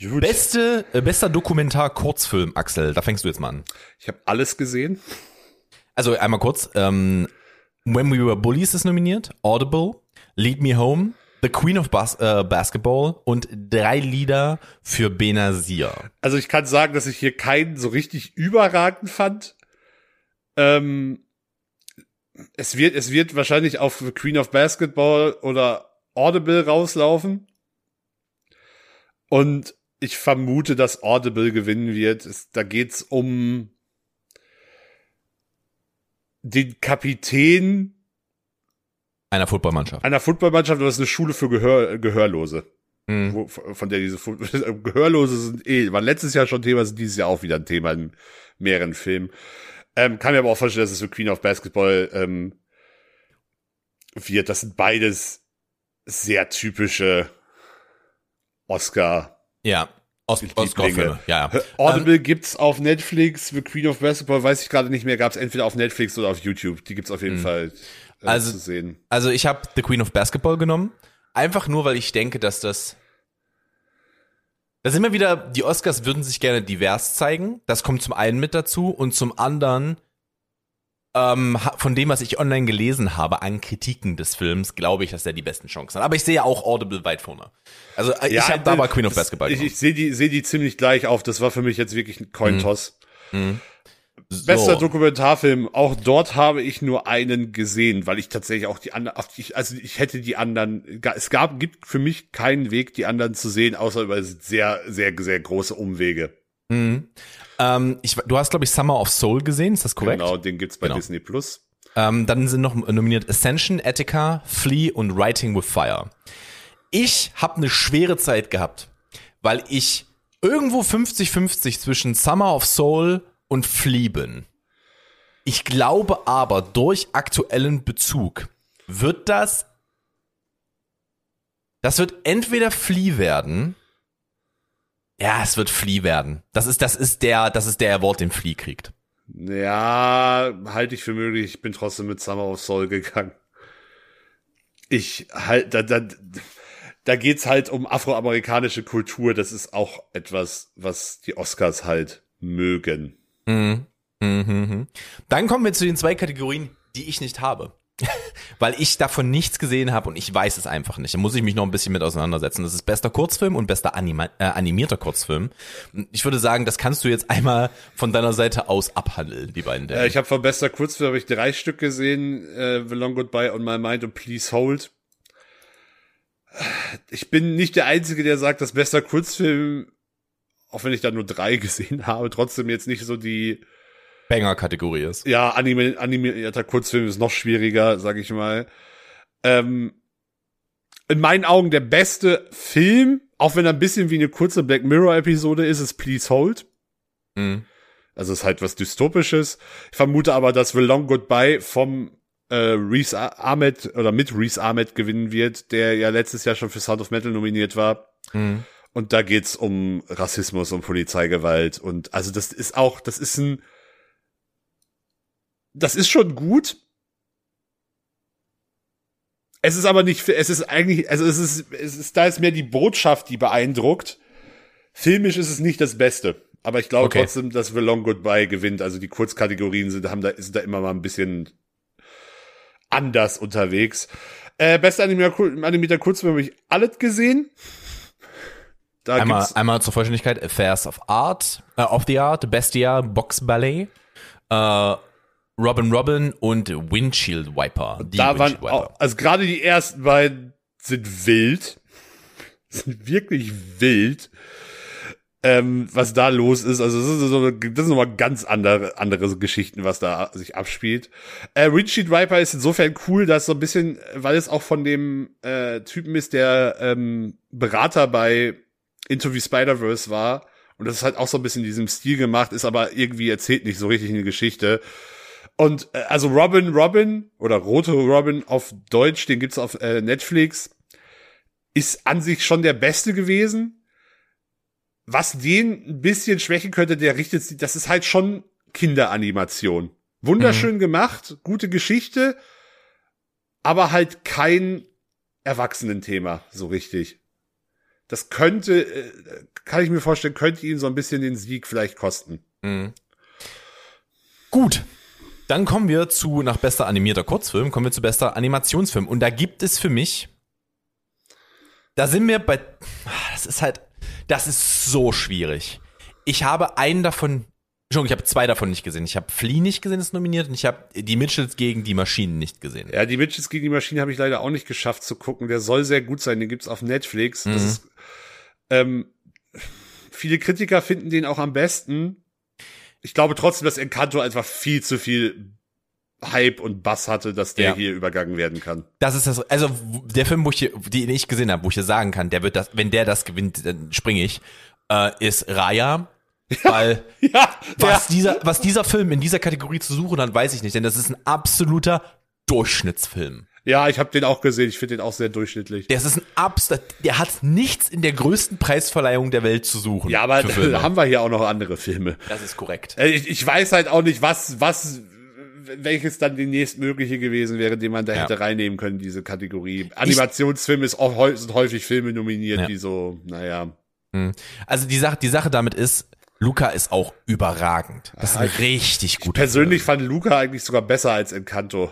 Gut. Beste, äh, bester Dokumentar-Kurzfilm, Axel, da fängst du jetzt mal an. Ich habe alles gesehen. Also einmal kurz, ähm, When We Were Bullies ist nominiert, Audible, Lead Me Home, The Queen of Bas äh, Basketball und drei Lieder für Benazir. Also ich kann sagen, dass ich hier keinen so richtig überragend fand. Ähm, es wird, es wird wahrscheinlich auf Queen of Basketball oder Audible rauslaufen. Und ich vermute, dass Audible gewinnen wird. Es, da geht's um den Kapitän Einer Footballmannschaft. einer Footballmannschaft, das ist eine Schule für Gehör, Gehörlose. Mhm. Wo, von der diese Gehörlose sind eh, war letztes Jahr schon Thema, sind dieses Jahr auch wieder ein Thema in mehreren Filmen. Ähm, kann mir aber auch vorstellen, dass es für Queen of Basketball ähm, wird. Das sind beides sehr typische Oscar. Ja, Os Lieblinge. Oscar-Filme, ja. ja. Audible gibt's auf Netflix, The Queen of Basketball weiß ich gerade nicht mehr, gab's entweder auf Netflix oder auf YouTube. Die gibt's auf jeden Fall äh, Also- zu sehen. Also ich habe The Queen of Basketball genommen, einfach nur, weil ich denke, dass das das immer wieder, die Oscars würden sich gerne divers zeigen. Das kommt zum einen mit dazu und zum anderen ähm, von dem, was ich online gelesen habe an Kritiken des Films, glaube ich, dass er die besten Chancen hat. Aber ich sehe ja auch Audible weit vorne. Also äh, ich habe da aber Queen of Basketball Ich, ich sehe die, sehe die ziemlich gleich auf. Das war für mich jetzt wirklich ein Cointoss. Mhm. Bester So. Dokumentarfilm. Auch dort habe ich nur einen gesehen, weil ich tatsächlich auch die anderen, also ich hätte die anderen, es gab, gibt für mich keinen Weg, die anderen zu sehen, außer über sehr, sehr, sehr große Umwege. Mhm. Ähm, ich, du hast, glaube ich, Summer of Soul gesehen, ist das korrekt? Genau, den gibt's bei Genau. Disney Plus. Ähm, dann sind noch nominiert Ascension, Attica, Flea und Writing with Fire. Ich habe eine schwere Zeit gehabt, weil ich irgendwo 50-50 zwischen Summer of Soul und Flea bin. Ich glaube aber, durch aktuellen Bezug wird das, das wird entweder Flea werden. Ja, es wird Flea werden. Das ist, das ist der, das ist der Award, den Flea kriegt. Ja, halte ich für möglich. Ich bin trotzdem mit Summer of Soul gegangen. Ich halt, da, da, da geht's halt um afroamerikanische Kultur. Das ist auch etwas, was die Oscars halt mögen. Mhm. Mhm. mhm. Dann kommen wir zu den zwei Kategorien, die ich nicht habe. Weil ich davon nichts gesehen habe und ich weiß es einfach nicht. Da muss ich mich noch ein bisschen mit auseinandersetzen. Das ist bester Kurzfilm und bester Anima äh, animierter Kurzfilm. Ich würde sagen, das kannst du jetzt einmal von deiner Seite aus abhandeln, die beiden. Äh, ich habe von bester Kurzfilm habe ich drei Stück gesehen. Äh, The Long Goodbye on My Mind und Please Hold. Ich bin nicht der Einzige, der sagt, dass bester Kurzfilm, auch wenn ich da nur drei gesehen habe, trotzdem jetzt nicht so die Banger-Kategorie ist. Ja, anime, animierter Kurzfilm ist noch schwieriger, sag ich mal. Ähm, in meinen Augen der beste Film, auch wenn er ein bisschen wie eine kurze Black Mirror-Episode ist, ist Please Hold. Mhm. Also ist halt was Dystopisches. Ich vermute aber, dass The Long Goodbye vom äh, Reese Ahmed oder mit Reese Ahmed gewinnen wird, der ja letztes Jahr schon für Sound of Metal nominiert war. Mhm. Und da geht's um Rassismus und Polizeigewalt und also das ist auch, das ist ein das ist schon gut. Es ist aber nicht, es ist eigentlich, also es ist, es ist, da ist mehr die Botschaft, die beeindruckt. Filmisch ist es nicht das Beste. Aber ich glaube Okay. trotzdem, dass The Long Goodbye gewinnt. Also die Kurzkategorien sind, haben da, sind da immer mal ein bisschen anders unterwegs. Äh, bester animierter, animierter Kurzfilm habe ich alles gesehen. Da Einmal, einmal zur Vollständigkeit Affairs of Art, äh, of the Art, Bestia, Box Ballet, äh, Robin Robin und Windshield Wiper. Die da waren Windshield Wiper. auch, also gerade die ersten beiden sind wild. Sind wirklich wild. Ähm, was da los ist, also das ist, so, das sind nochmal ganz andere, andere Geschichten, was da sich abspielt. Äh, Windshield Viper ist insofern cool, dass so ein bisschen, weil es auch von dem äh, Typen ist, der ähm, Berater bei Into the Spider-Verse war. Und das ist halt auch so ein bisschen in diesem Stil gemacht, ist aber irgendwie erzählt nicht so richtig eine Geschichte. Und äh, also Robin Robin oder Rote Robin auf Deutsch, den gibt's auf äh, Netflix, ist an sich schon der beste gewesen. Was den ein bisschen schwächen könnte, der richtet sich, das ist halt schon Kinderanimation. Wunderschön gemacht, gute Geschichte, aber halt kein Erwachsenenthema so richtig. Das könnte, äh, kann ich mir vorstellen, könnte ihn so ein bisschen den Sieg vielleicht kosten. Gut. Dann kommen wir zu, nach bester animierter Kurzfilm, kommen wir zu bester Animationsfilm. Und da gibt es für mich, da sind wir bei, das ist halt, das ist so schwierig. Ich habe einen davon, Entschuldigung, ich habe zwei davon nicht gesehen. Ich habe Flea nicht gesehen, ist nominiert, und ich habe die Mitchells gegen die Maschinen nicht gesehen. Ja, die Bitches gegen die Maschine habe ich leider auch nicht geschafft zu gucken. Der soll sehr gut sein, den gibt's auf Netflix. Das Mhm. ist, ähm, viele Kritiker finden den auch am besten. Ich glaube trotzdem, dass Encanto einfach viel zu viel Hype und Bass hatte, dass der Ja. hier übergangen werden kann. Das ist das, also der Film, wo ich, hier- den ich gesehen habe, wo ich dir sagen kann, der wird das, wenn der das gewinnt, dann springe ich, äh, ist Raya. Weil Ja, was dieser, was dieser Film in dieser Kategorie zu suchen hat, weiß ich nicht, denn das ist ein absoluter Durchschnittsfilm. Ja, ich habe den auch gesehen. Ich finde den auch sehr durchschnittlich. Das ist ein Abs, der hat nichts in der größten Preisverleihung der Welt zu suchen. Ja, aber da haben wir hier auch noch andere Filme. das ist korrekt. Äh, Ich, ich weiß halt auch nicht, was, was, welches dann die nächstmögliche gewesen wäre, den man da Ja. hätte reinnehmen können, diese Kategorie. Animationsfilme ist häu- sind häufig Filme nominiert, Ja. die so, naja. Also die Sache, die Sache damit ist, Luca ist auch überragend. Das ist ein richtig guter Persönlich fand Luca eigentlich sogar besser als Encanto.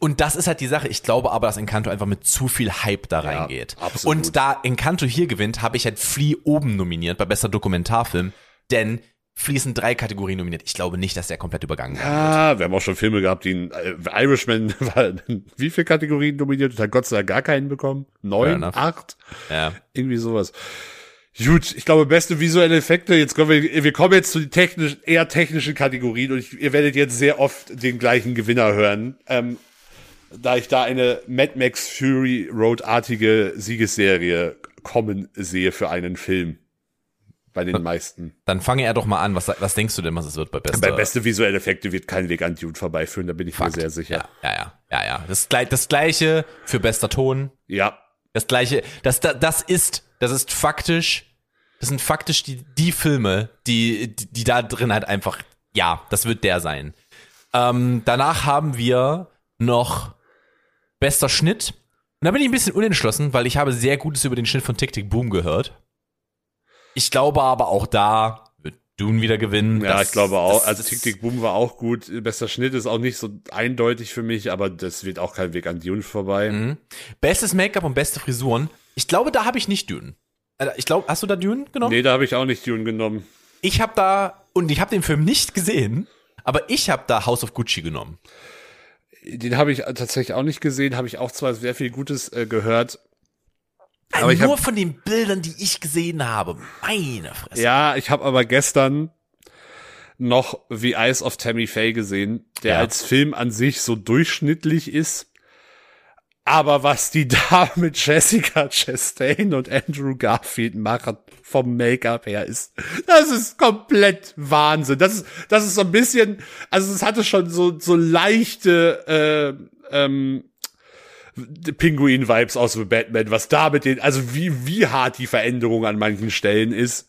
Und das ist halt die Sache. Ich glaube aber, dass Encanto einfach mit zu viel Hype da Ja, reingeht. absolut. Und da Encanto hier gewinnt, habe ich halt Flea oben nominiert bei bester Dokumentarfilm, denn Flea sind drei Kategorien nominiert. Ich glaube nicht, dass der komplett übergangen wird. Ah, wir haben auch schon Filme gehabt, die in, äh, Irishman war wie viele Kategorien nominiert und hat Gott sei Dank gar keinen bekommen? Neun, enough. acht? Ja. Irgendwie sowas. Gut, ich glaube, beste visuelle Effekte. Jetzt kommen wir, wir kommen jetzt zu den technischen, eher technischen Kategorien und ich, ihr werdet jetzt sehr oft den gleichen Gewinner hören. Ähm, da ich da eine Mad Max Fury Road-artige Siegesserie kommen sehe für einen Film. Bei den meisten. Dann fange er doch mal an. Was, was denkst du denn, was es wird bei bester? Bei beste visuelle Effekte wird kein Weg an Dune vorbeiführen, da bin ich Fakt. mir sehr sicher. Ja, ja, ja, ja, ja. Das, das gleiche für bester Ton. Ja. Das gleiche, das, das, das ist, das ist faktisch, das sind faktisch die, die Filme, die, die, die da drin halt einfach, ja, das wird der sein. Ähm, danach haben wir noch bester Schnitt. Und da bin ich ein bisschen unentschlossen, weil ich habe sehr Gutes über den Schnitt von Tick Tick Boom gehört. Ich glaube aber auch da wird Dune wieder gewinnen. Ja, Das- ich glaube auch. Also Tick Tick Boom war auch gut. Bester Schnitt ist auch nicht so eindeutig für mich, aber das wird auch kein Weg an Dune vorbei. Mhm. Bestes Make-up und beste Frisuren. Ich glaube, da habe ich nicht Dune. Ich glaube, hast du da Dune genommen? Nee, da habe ich auch nicht Dune genommen. Ich habe da, und ich habe den Film nicht gesehen, aber ich habe da House of Gucci genommen. Den habe ich tatsächlich auch nicht gesehen, habe ich auch zwar sehr viel Gutes äh, gehört. Aber Aber nur hab- von den Bildern, die ich gesehen habe. Meine Fresse. Ja, ich habe aber gestern noch The Eyes of Tammy Faye gesehen, der Ja. als Film an sich so durchschnittlich ist. Aber was die da mit Jessica Chastain und Andrew Garfield machen vom Make-up her ist, das ist komplett Wahnsinn. Das ist, das ist so ein bisschen, also es hatte schon so, so leichte, äh, ähm, Pinguin-Vibes aus The Batman, was da mit den, also wie, wie hart die Veränderung an manchen Stellen ist.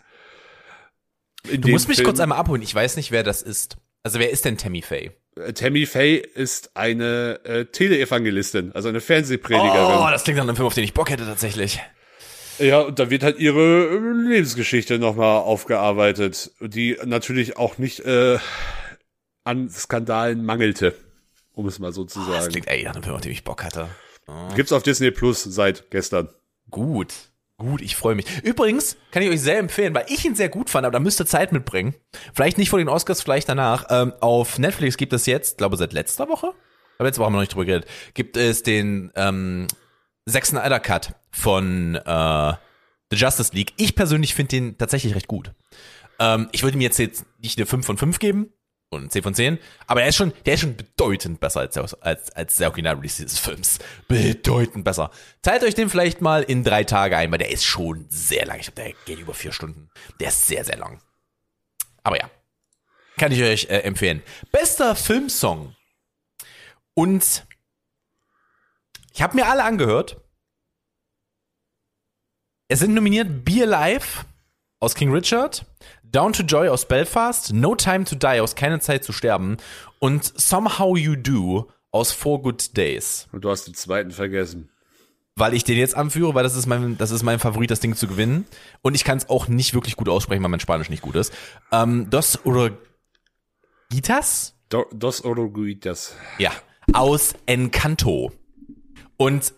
Du musst mich Film. kurz einmal abholen. Ich weiß nicht, wer das ist. Also wer ist denn Tammy Faye? Äh, Tammy Faye ist eine äh, Teleevangelistin, also eine Oh, Fernsehpredigerin. das klingt nach einem Film, auf den ich Bock hätte tatsächlich. Ja, und da wird halt ihre äh, Lebensgeschichte nochmal aufgearbeitet, die natürlich auch nicht äh, an Skandalen mangelte, um es mal so zu Das sagen. klingt ey nach einem Film, auf den ich Bock hatte. Gibt's auf Disney Plus seit gestern. Gut. Gut, ich freue mich. Übrigens kann ich euch sehr empfehlen, weil ich ihn sehr gut fand, aber da müsst ihr Zeit mitbringen. Vielleicht nicht vor den Oscars, vielleicht danach. Ähm, auf Netflix gibt es jetzt, glaube seit letzter Woche, aber letzte Woche haben wir noch nicht drüber geredet, gibt es den ähm, Zack Snyder Cut von äh, The Justice League. Ich persönlich finde den tatsächlich recht gut. Ähm, ich würde ihm jetzt, jetzt nicht eine 5 von 5 geben und eine 10 von 10, aber er ist schon, der ist schon bedeutend besser als, als, als der Original-Release dieses Films. Bedeutend besser. Teilt euch den vielleicht mal in drei Tage ein, weil der ist schon sehr lang. Ich glaube, der geht über vier Stunden. Der ist sehr, sehr lang. Aber ja, kann ich euch äh, empfehlen. Bester Filmsong. Und ich habe mir alle angehört. Es sind nominiert Be Alive aus King Richard, Down to Joy aus Belfast, No Time to Die aus Keine Zeit zu sterben und Somehow You Do aus Four Good Days. Und du hast den zweiten vergessen. Weil ich den jetzt anführe, weil das ist mein, das ist mein Favorit, das Ding zu gewinnen. Und ich kann es auch nicht wirklich gut aussprechen, weil mein Spanisch nicht gut ist. Ähm, Dos oder Gitas? Do, dos Oroguitas. Ja, aus Encanto. Und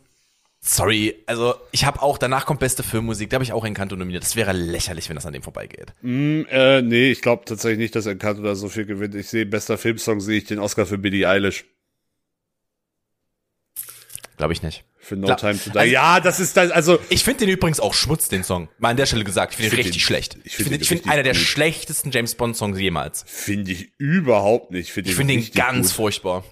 sorry, also ich habe auch, danach kommt beste Filmmusik, da habe ich auch Encanto nominiert. Das wäre lächerlich, wenn das an dem vorbeigeht. Mm, äh, nee, ich glaube tatsächlich nicht, dass Encanto da so viel gewinnt. Ich sehe, bester Filmsong sehe ich den Oscar für Billie Eilish. Glaube ich nicht. Für No Klar. Time to Die. Also- ja, das ist das, also, Ich finde den übrigens auch Schmutz, den Song. Mal an der Stelle gesagt, ich finde find richtig den- schlecht. ich find finde den ich find einer der schlechtesten James Bond Songs jemals. finde ich überhaupt nicht. Find Ich finde den ganz gut. furchtbar.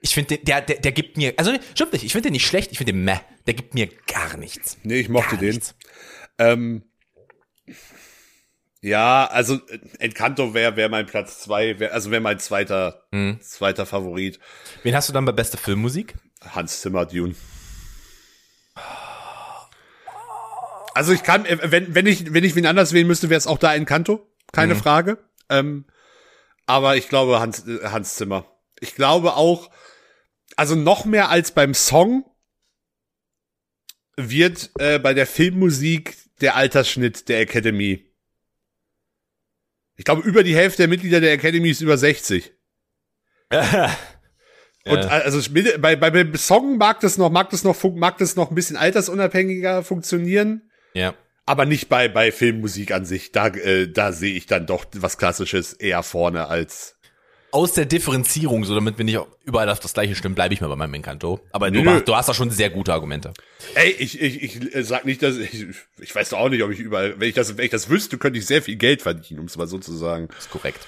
Ich finde der, der, der gibt mir, also stimmt nicht, ich finde den nicht schlecht, ich finde den meh. Der gibt mir gar nichts. Nee, ich mochte Gar den. nichts. Ähm, ja, also äh, Encanto wäre wär mein Platz zwei, wär, also wäre mein zweiter, Mhm. zweiter Favorit. Wen hast du dann bei beste Filmmusik? Hans Zimmer Dune. Also ich kann, äh, wenn, wenn ich, wenn ich wen anders wählen müsste, wäre es auch da Encanto. Keine Mhm. Frage. Ähm, aber ich glaube Hans, äh, Hans Zimmer. Ich glaube auch, also noch mehr als beim Song wird äh, bei der Filmmusik der Altersschnitt der Academy. Ich glaube, über die Hälfte der Mitglieder der Academy ist über 60. Und also bei, bei, beim Song mag das noch, mag das noch, mag das noch ein bisschen altersunabhängiger funktionieren, Ja. aber nicht bei, bei Filmmusik an sich. Da, äh, da sehe ich dann doch was Klassisches eher vorne als. Aus der Differenzierung, so damit wir nicht überall auf das gleiche stimmen, bleibe ich mal bei meinem Encanto. Aber du, machst- du hast da schon sehr gute Argumente. Ey, ich, ich, ich äh, sag nicht, dass ich, ich weiß doch auch nicht, ob ich überall, wenn ich das, wenn ich das wüsste, könnte ich sehr viel Geld verdienen, um es mal so zu sagen. ist korrekt.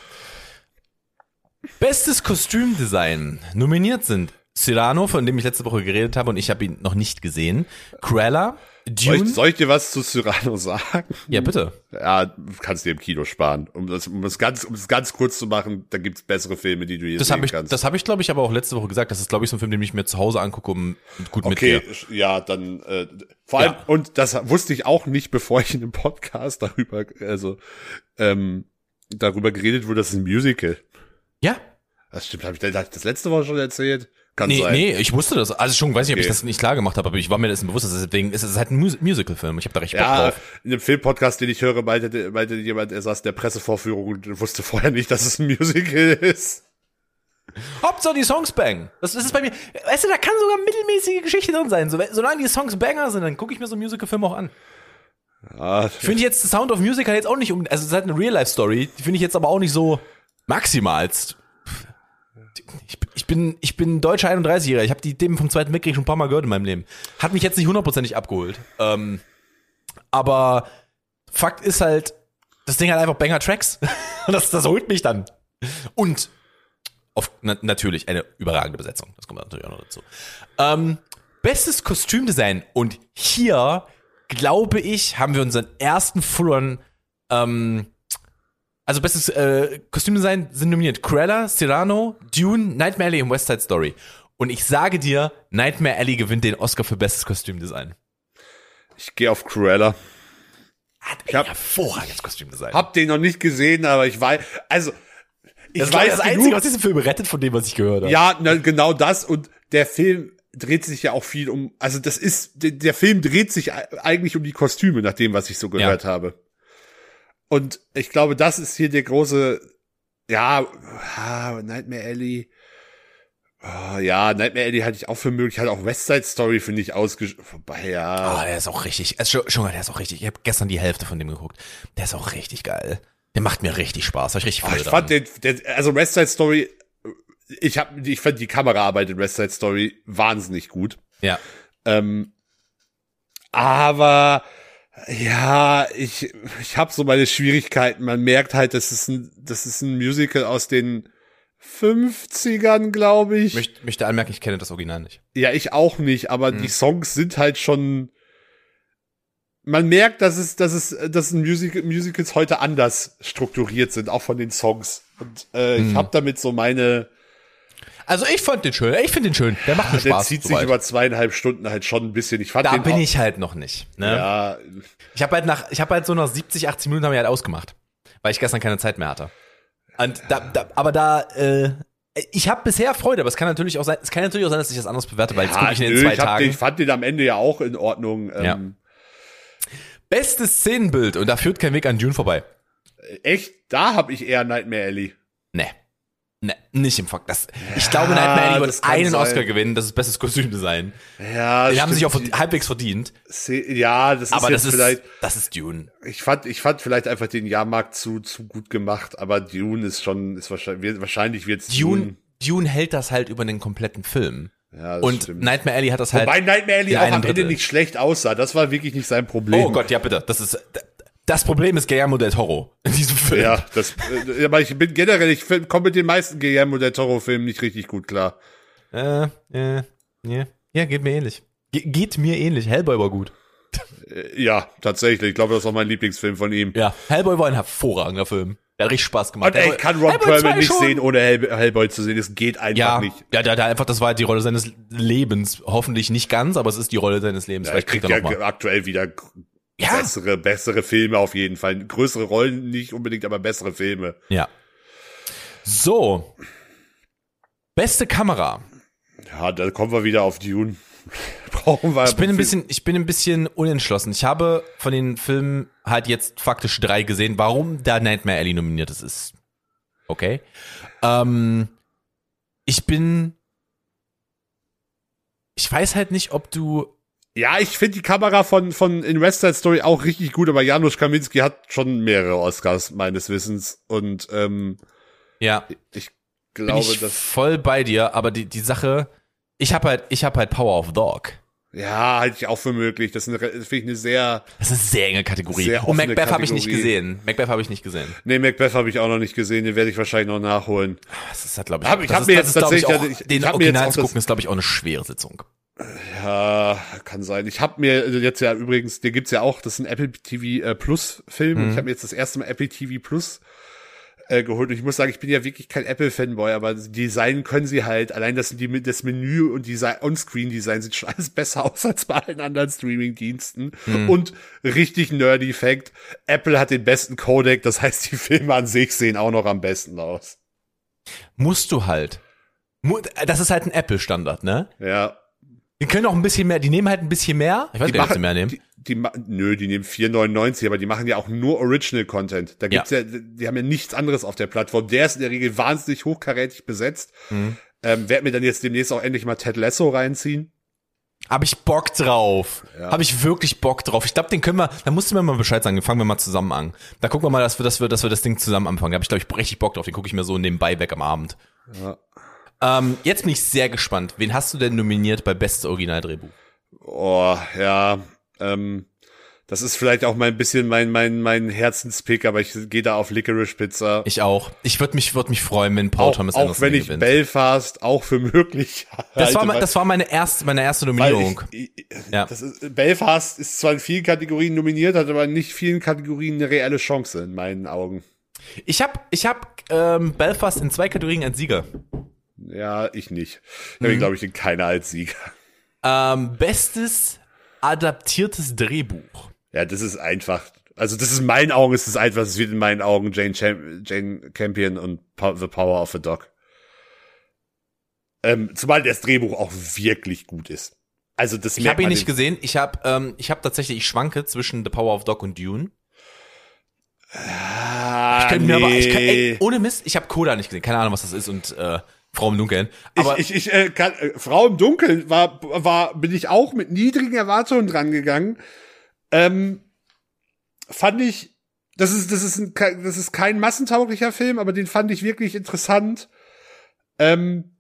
Bestes Kostümdesign. Nominiert sind Cyrano, von dem ich letzte Woche geredet habe und ich habe ihn noch nicht gesehen. Cruella, Soll Dune. ich, soll ich dir was zu Cyrano sagen? ja, bitte. Ja, kannst dir im Kino sparen. Um das, um das ganz, um es ganz kurz zu machen, da gibt's bessere Filme, die du hier Das sehen habe ich, kannst. das habe ich, glaube ich, aber auch letzte Woche gesagt. Das ist, glaube ich, so ein Film, den ich mir zu Hause angucke um und gut Okay, mitgehe. ja, dann äh, vor allem Ja. und das wusste ich auch nicht, bevor ich in einem Podcast darüber, also ähm, darüber geredet wurde, das ist ein Musical. Ja. Das stimmt, habe hab ich das letzte Woche schon erzählt? Kann Nee, sein. nee, ich wusste das. Also schon, weiß nicht, ob ich Okay. das nicht klar gemacht habe, aber ich war mir dessen bewusst, dass es deswegen ist es halt ein Mus Musical-Film. Ich habe da recht Bock Ja, drauf. in dem Filmpodcast, den ich höre, meinte, meinte jemand, er saß in der Pressevorführung und wusste vorher nicht, dass es ein Musical ist. Hauptsache die Songs bang. Das, das ist bei mir, weißt du, da kann sogar mittelmäßige Geschichte drin sein. So, solange die Songs banger sind, dann gucke ich mir so einen Musical-Film auch an. Ich finde jetzt Sound of Music halt jetzt auch nicht um, also es ist halt eine Real-Life-Story, die finde ich jetzt aber auch nicht so maximalst. Ich, bin- ich bin, ich bin deutscher 31-Jähriger. Ich habe die Themen vom Zweiten Weltkrieg schon ein paar Mal gehört in meinem Leben. Hat mich jetzt nicht hundertprozentig abgeholt. Ähm, aber Fakt ist halt, das Ding hat einfach Banger Tracks. Und das, das holt mich dann. Und auf, na, natürlich eine überragende Besetzung. Das kommt natürlich auch noch dazu. Ähm, bestes Kostümdesign. Und hier, glaube ich, haben wir unseren ersten Full-on, ähm, also bestes äh, Kostümdesign sind nominiert Cruella, Cyrano, Dune, Nightmare Alley und West Side Story. Und ich sage dir, Nightmare Alley gewinnt den Oscar für bestes Kostümdesign. ich gehe auf Cruella. Hat Ich ein hab- hervorragendes Kostümdesign. Hab den noch nicht gesehen, aber ich weiß, also ich das war weiß das genug, Einzige, was diesen Film rettet von dem, was ich gehört habe. Ja, na, genau das und der Film dreht sich ja auch viel um, also das ist, der, der Film dreht sich eigentlich um die Kostüme, nach dem, was ich so gehört habe. Und ich glaube, das ist hier der große, ja, Nightmare Alley. Ah, ja, Nightmare Alley hatte ich auch für möglich, hatte auch West Side Story, finde ich, ausgesch... Vorbei, ja. Ah, der ist auch richtig. Also, schon, schon, der ist auch richtig. Ich habe gestern die Hälfte von dem geguckt. Der ist auch richtig geil. Der macht mir richtig Spaß. Hab ich richtig Freude ich fand den, den, also West Side Story, ich hab, ich fand die Kameraarbeit in West Side Story wahnsinnig gut. Ja. Ähm, aber ja, ich, ich habe so meine Schwierigkeiten. Man merkt halt, das ist ein, das ist ein Musical aus den 50ern, glaube ich. Möchte, möchte anmerken, ich kenne das Original nicht. Ja, ich auch nicht, aber Mhm. die Songs sind halt schon. Man merkt, dass es, dass es, dass Musical, Musicals heute anders strukturiert sind, auch von den Songs. Und äh, Mhm. ich habe damit so meine. Also ich fand den schön. Ich finde den schön. Der macht mir Der Spaß. zieht sich über zweieinhalb Stunden halt schon ein bisschen. Ich fand da bin ich halt noch nicht. Ne? Ja, Ich habe halt nach, ich habe halt so nach 70, 80 Minuten haben wir halt ausgemacht, weil ich gestern keine Zeit mehr hatte. Und da, da aber da, äh, ich habe bisher Freude, aber es kann natürlich auch sein, es kann natürlich auch sein, dass ich das anders bewerte, weil jetzt ja gucke ich in den nö, zwei ich, Tagen. den, ich fand den am Ende ja auch in Ordnung. Ähm, Bestes Szenenbild und da führt kein Weg an Dune vorbei. Echt, da habe ich eher Nightmare Alley. Nee. Nee, nicht im Fuck. Das, ich glaube, Ja, Nightmare Alley wird einen sein. Oscar gewinnen, das ist bestes Kostümdesign. Ja, Die haben sich auch halbwegs verdient, Ja, das ist aber das ist, vielleicht. das ist Dune. Ich fand, ich fand vielleicht einfach den Jahrmarkt zu, zu gut gemacht, aber Dune ist schon, ist wahrscheinlich, wird, wahrscheinlich wird's Dune, Dune hält das halt über den kompletten Film. Ja, Und stimmt. Nightmare Alley hat das halt. Wobei Nightmare Alley auch am Ende nicht schlecht aussah. Das war wirklich nicht sein Problem. Oh Gott, ja bitte. Das ist das Problem ist Guillermo del Toro in diesem Film. Ja, das, äh, aber ich bin generell, ich komme mit den meisten Guillermo del Toro Filmen nicht richtig gut klar. Äh, äh, ja, ja, geht mir ähnlich. Ge geht mir ähnlich. Hellboy war gut. Äh, Ja, tatsächlich. Ich glaube, das ist auch mein Lieblingsfilm von ihm. Ja, Hellboy war ein hervorragender Film. Der hat richtig Spaß gemacht. Und ey, ich kann Ron Perlman 2 nicht schon. sehen, ohne Hell Hellboy zu sehen. Das geht einfach Ja, nicht. ja, der, der einfach, das war die Rolle seines Lebens. Hoffentlich nicht ganz, aber es ist die Rolle seines Lebens. Ja, Vielleicht kriegt kriegt er ja noch mal. aktuell wieder Ja. bessere, bessere Filme auf jeden Fall. Größere Rollen nicht unbedingt, aber bessere Filme. Ja. So. Beste Kamera. Ja, da kommen wir wieder auf Dune. Brauchen wir. Ich bin ein bisschen, ich bin ein bisschen unentschlossen. Ich habe von den Filmen halt jetzt faktisch drei gesehen. Warum da Nightmare Alley nominiert ist, ist okay. Ähm, ich bin, ich weiß halt nicht, ob du, Ja, ich finde die Kamera von, von In West Side Story auch richtig gut, aber Janusz Kaminski hat schon mehrere Oscars meines Wissens und ähm, ja, ich bin glaube, ich dass voll bei dir. Aber die die Sache, ich habe halt, ich habe halt Power of Dog. ja halte ich auch für möglich. Das ist eine, das finde ich eine sehr. Das ist eine sehr enge Kategorie. Sehr Und Macbeth habe ich nicht gesehen. Macbeth habe ich nicht gesehen. Nee, Macbeth habe ich auch noch nicht gesehen. Den werde ich wahrscheinlich noch nachholen. Das ist halt, glaube ich, Hab- ich das hab ist, mir das jetzt ist, glaub ich, tatsächlich- ich- den ich Original zu gucken, ist, glaube ich, auch eine schwere Sitzung. Ja, kann sein. Ich habe mir jetzt ja übrigens, den gibt's ja auch, das ist ein Apple TV äh, Plus Film. Und ich habe mir jetzt das erste Mal Apple TV Plus äh, geholt. Und ich muss sagen, ich bin ja wirklich kein Apple-Fanboy, aber Design können sie halt. Allein das, die, das Menü und Design, On-Screen-Design sieht schon alles besser aus als bei allen anderen Streaming-Diensten. Und richtig nerdy Fact, Apple hat den besten Codec, das heißt, die Filme an sich sehen auch noch am besten aus. Musst du halt. Das ist halt ein Apple-Standard, ne? Ja. Die können auch ein bisschen mehr, die nehmen halt ein bisschen mehr. Ich weiß Die nicht, ob sie machen, mehr nehmen. die, die, nö, die nehmen 4,99, aber die machen ja auch nur Original Content. Da gibt's ja. die haben ja nichts anderes auf der Plattform. Der ist in der Regel wahnsinnig hochkarätig besetzt. Mhm. Ähm, werd mir dann jetzt demnächst auch endlich mal Ted Lasso reinziehen. Hab ich Bock drauf. Ja. Hab ich wirklich Bock drauf. Ich glaube, den können wir, da musst du mir mal Bescheid sagen, den fangen wir mal zusammen an. Da gucken wir mal, dass wir, dass wir, dass wir das Ding zusammen anfangen. Da hab ich, glaube ich, richtig Bock drauf. Den gucke ich mir so nebenbei weg am Abend. Ja. Ähm, jetzt bin ich sehr gespannt. Wen hast du denn nominiert bei Beste Originaldrehbuch? Oh, ja. Ähm, das ist vielleicht auch mal ein bisschen mein, mein, mein Herzenspick, aber ich gehe da auf Licorice Pizza. Ich auch. Ich würde mich, würd mich freuen, wenn Paul auch, Thomas auch Anderson wenn ich gewinnt. Belfast auch für möglich das, war, halte, mein- das war meine erste, meine erste Nominierung. Ich, ich, Ja. ist, Belfast ist zwar in vielen Kategorien nominiert, hat aber in nicht vielen Kategorien eine reelle Chance in meinen Augen. Ich habe ich hab, ähm, Belfast in zwei Kategorien als Sieger. Ja, ich nicht. Ich Mhm. habe, glaube ich, in keiner als Sieger. Ähm, bestes adaptiertes Drehbuch. Ja, das ist einfach. Also das ist in meinen Augen, ist es einfach, es wird in meinen Augen Jane, Cham Jane Campion und The Power of a Dog. Ähm, zumal das Drehbuch auch wirklich gut ist. Also das Ich habe ihn nicht gesehen. Ich habe ähm, ich hab tatsächlich, ich schwanke zwischen The Power of Dog und Dune. Ah, Ich könnte mir aber, ich kann, ey, nee. ohne Mist, ich habe Coda nicht gesehen. Keine Ahnung, was das ist und äh, Frau im Dunkeln. Aber ich, ich, ich äh, kann, äh, Frau im Dunkeln war, war, bin ich auch mit niedrigen Erwartungen dran gegangen. Ähm, fand ich, das ist, das ist ein, das ist kein massentauglicher Film, aber den fand ich wirklich interessant. Ähm,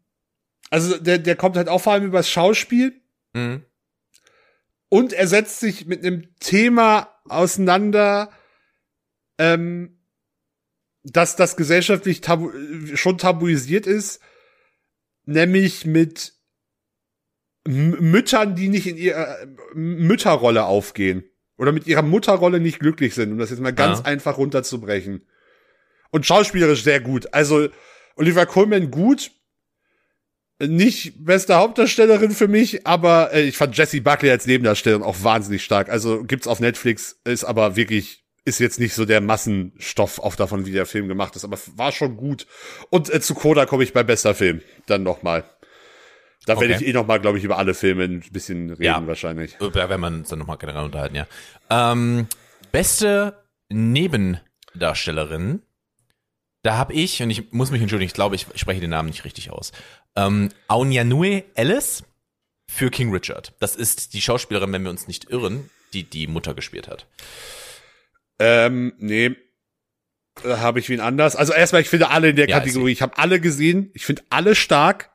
also der, der kommt halt auch vor allem übers Schauspiel. Mhm. Und er setzt sich mit einem Thema auseinander, ähm, dass das gesellschaftlich tabu schon tabuisiert ist, nämlich mit Müttern, die nicht in ihrer Mütterrolle aufgehen oder mit ihrer Mutterrolle nicht glücklich sind, um das jetzt mal ganz Ja. einfach runterzubrechen. Und schauspielerisch sehr gut. Also Olivia Colman gut, nicht beste Hauptdarstellerin für mich, aber äh, ich fand Jessie Buckley als Nebendarstellerin auch wahnsinnig stark. Also gibt's auf Netflix, ist aber wirklich ist jetzt nicht so der Massenstoff auch davon, wie der Film gemacht ist, aber war schon gut. Und äh, zu Coda komme ich bei bester Film dann noch mal. Da werde Okay. ich eh noch mal, glaube ich, über alle Filme ein bisschen reden Ja. wahrscheinlich. Ja, wenn man uns dann nochmal generell unterhalten, ja. Ähm, beste Nebendarstellerin, da habe ich, und ich muss mich entschuldigen, ich glaube, ich spreche den Namen nicht richtig aus, ähm, Aunyanue Ellis für King Richard. Das ist die Schauspielerin, wenn wir uns nicht irren, die die Mutter gespielt hat. Ähm, nee. Da habe ich wen anders. Also erstmal, ich finde alle in der Ja, Kategorie. Ich habe alle gesehen. Ich finde alle stark.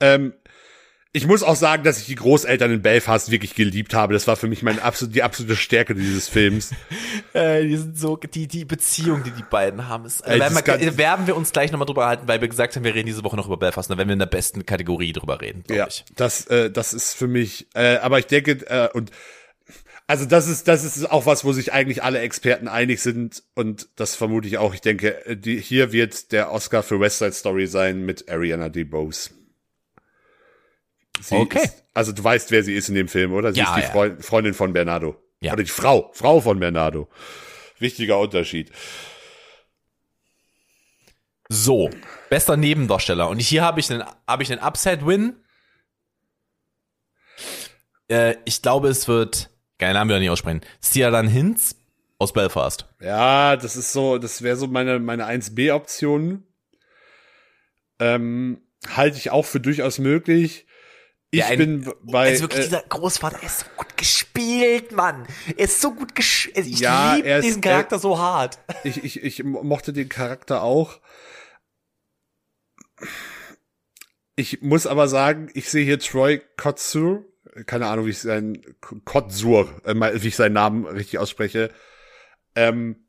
Ähm, ich muss auch sagen, dass ich die Großeltern in Belfast wirklich geliebt habe. Das war für mich meine absolute, die absolute Stärke dieses Films. Äh, die sind so, die, die Beziehung, die die beiden haben, ist, das werden, wir, werden wir uns gleich nochmal drüber halten, weil wir gesagt haben, wir reden diese Woche noch über Belfast, dann werden wir in der besten Kategorie drüber reden, glaube Ja, ich. das, äh, das ist für mich, äh, aber ich denke, äh, und also das ist, das ist auch was, wo sich eigentlich alle Experten einig sind und das vermute ich auch. Ich denke, äh, die, hier wird der Oscar für West Side Story sein mit Ariana DeBose. Sie Okay. Ist, also du weißt, wer sie ist in dem Film, oder? Sie Ja, ist die ja. Freund, Freundin von Bernardo. Ja. Oder die Frau, Frau von Bernardo. Wichtiger Unterschied. So, bester Nebendarsteller. Und hier habe ich einen, habe ich einen Upside-Win. Äh, ich glaube, es wird, keinen Namen wir nicht aussprechen, Stialan Hinz aus Belfast. Ja, das ist so, das wäre so meine, meine 1B-Option. Ähm, halte ich auch für durchaus möglich. Ich Ja, ein- bin bei. also wirklich, äh, dieser Großvater er ist so gut gespielt, Mann. Er ist so gut gespielt. Ich Ja, liebe er diesen Charakter so hart. ich, ich, ich mochte den Charakter auch. Ich muss aber sagen, ich sehe hier Troy Kotsur, keine Ahnung, wie ich seinen Kotsur, äh, wie ich seinen Namen richtig ausspreche. Ähm,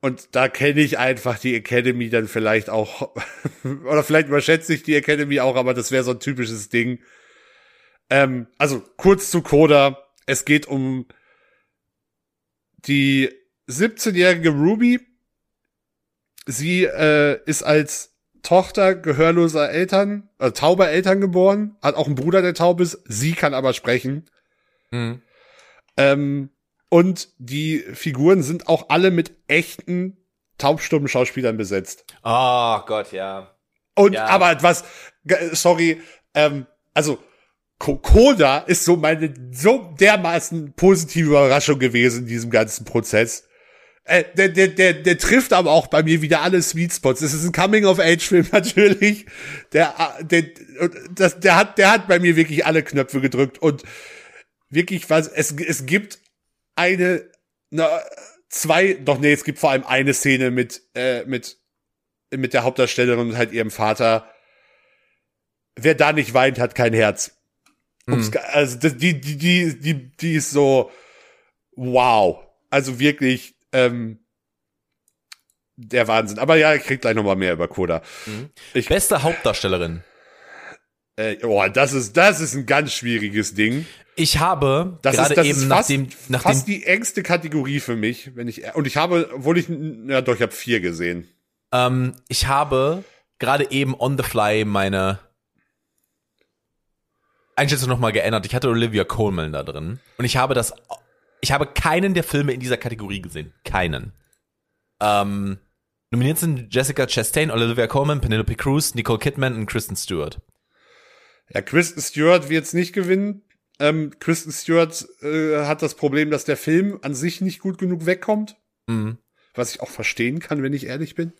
und da kenne ich einfach die Academy dann vielleicht auch, oder vielleicht überschätze ich die Academy auch, aber das wäre so ein typisches Ding. Ähm, also kurz zu Coda. Es geht um die 17-jährige Ruby. Sie äh, ist als Tochter gehörloser Eltern, äh, tauber Eltern geboren, hat auch einen Bruder, der taub ist. Sie kann aber sprechen. Mhm. Ähm, und die Figuren sind auch alle mit echten taubstummen Schauspielern besetzt. Oh Gott, ja. Und Ja. aber etwas, ge- sorry, ähm, also Ko- Koda ist so meine so dermaßen positive Überraschung gewesen in diesem ganzen Prozess. Äh, der, der, der, der trifft aber auch bei mir wieder alle Sweet Spots. Es ist ein Coming-of-Age-Film natürlich. Der, äh, der, das, der hat, der hat bei mir wirklich alle Knöpfe gedrückt und wirklich was, es, es gibt eine, na, zwei, doch nee, es gibt vor allem eine Szene mit, äh, mit, mit der Hauptdarstellerin und halt ihrem Vater. Wer da nicht weint, hat kein Herz. Um's ge- Also die, die, die, die, die ist so wow. Also wirklich ähm, der Wahnsinn. Aber ja, ich krieg gleich noch mal mehr über Koda. Ich, Beste Hauptdarstellerin. äh, oh, das ist das ist ein ganz schwieriges Ding. Ich habe Das gerade ist, das eben ist nach fast, dem, nach dem fast die engste Kategorie für mich, wenn ich und ich habe, obwohl ich ja doch, ich habe vier gesehen. Ähm, ich habe gerade eben on the fly meine Einschätzung nochmal geändert. Ich hatte Olivia Coleman da drin. Und ich habe das, ich habe keinen der Filme in dieser Kategorie gesehen. Keinen. Ähm, nominiert sind Jessica Chastain, Olivia Coleman, Penelope Cruz, Nicole Kidman und Kristen Stewart. Ja, Kristen Stewart wird es nicht gewinnen. Ähm, Kristen Stewart äh, hat das Problem, dass der Film an sich nicht gut genug wegkommt, Mhm. was ich auch verstehen kann, wenn ich ehrlich bin.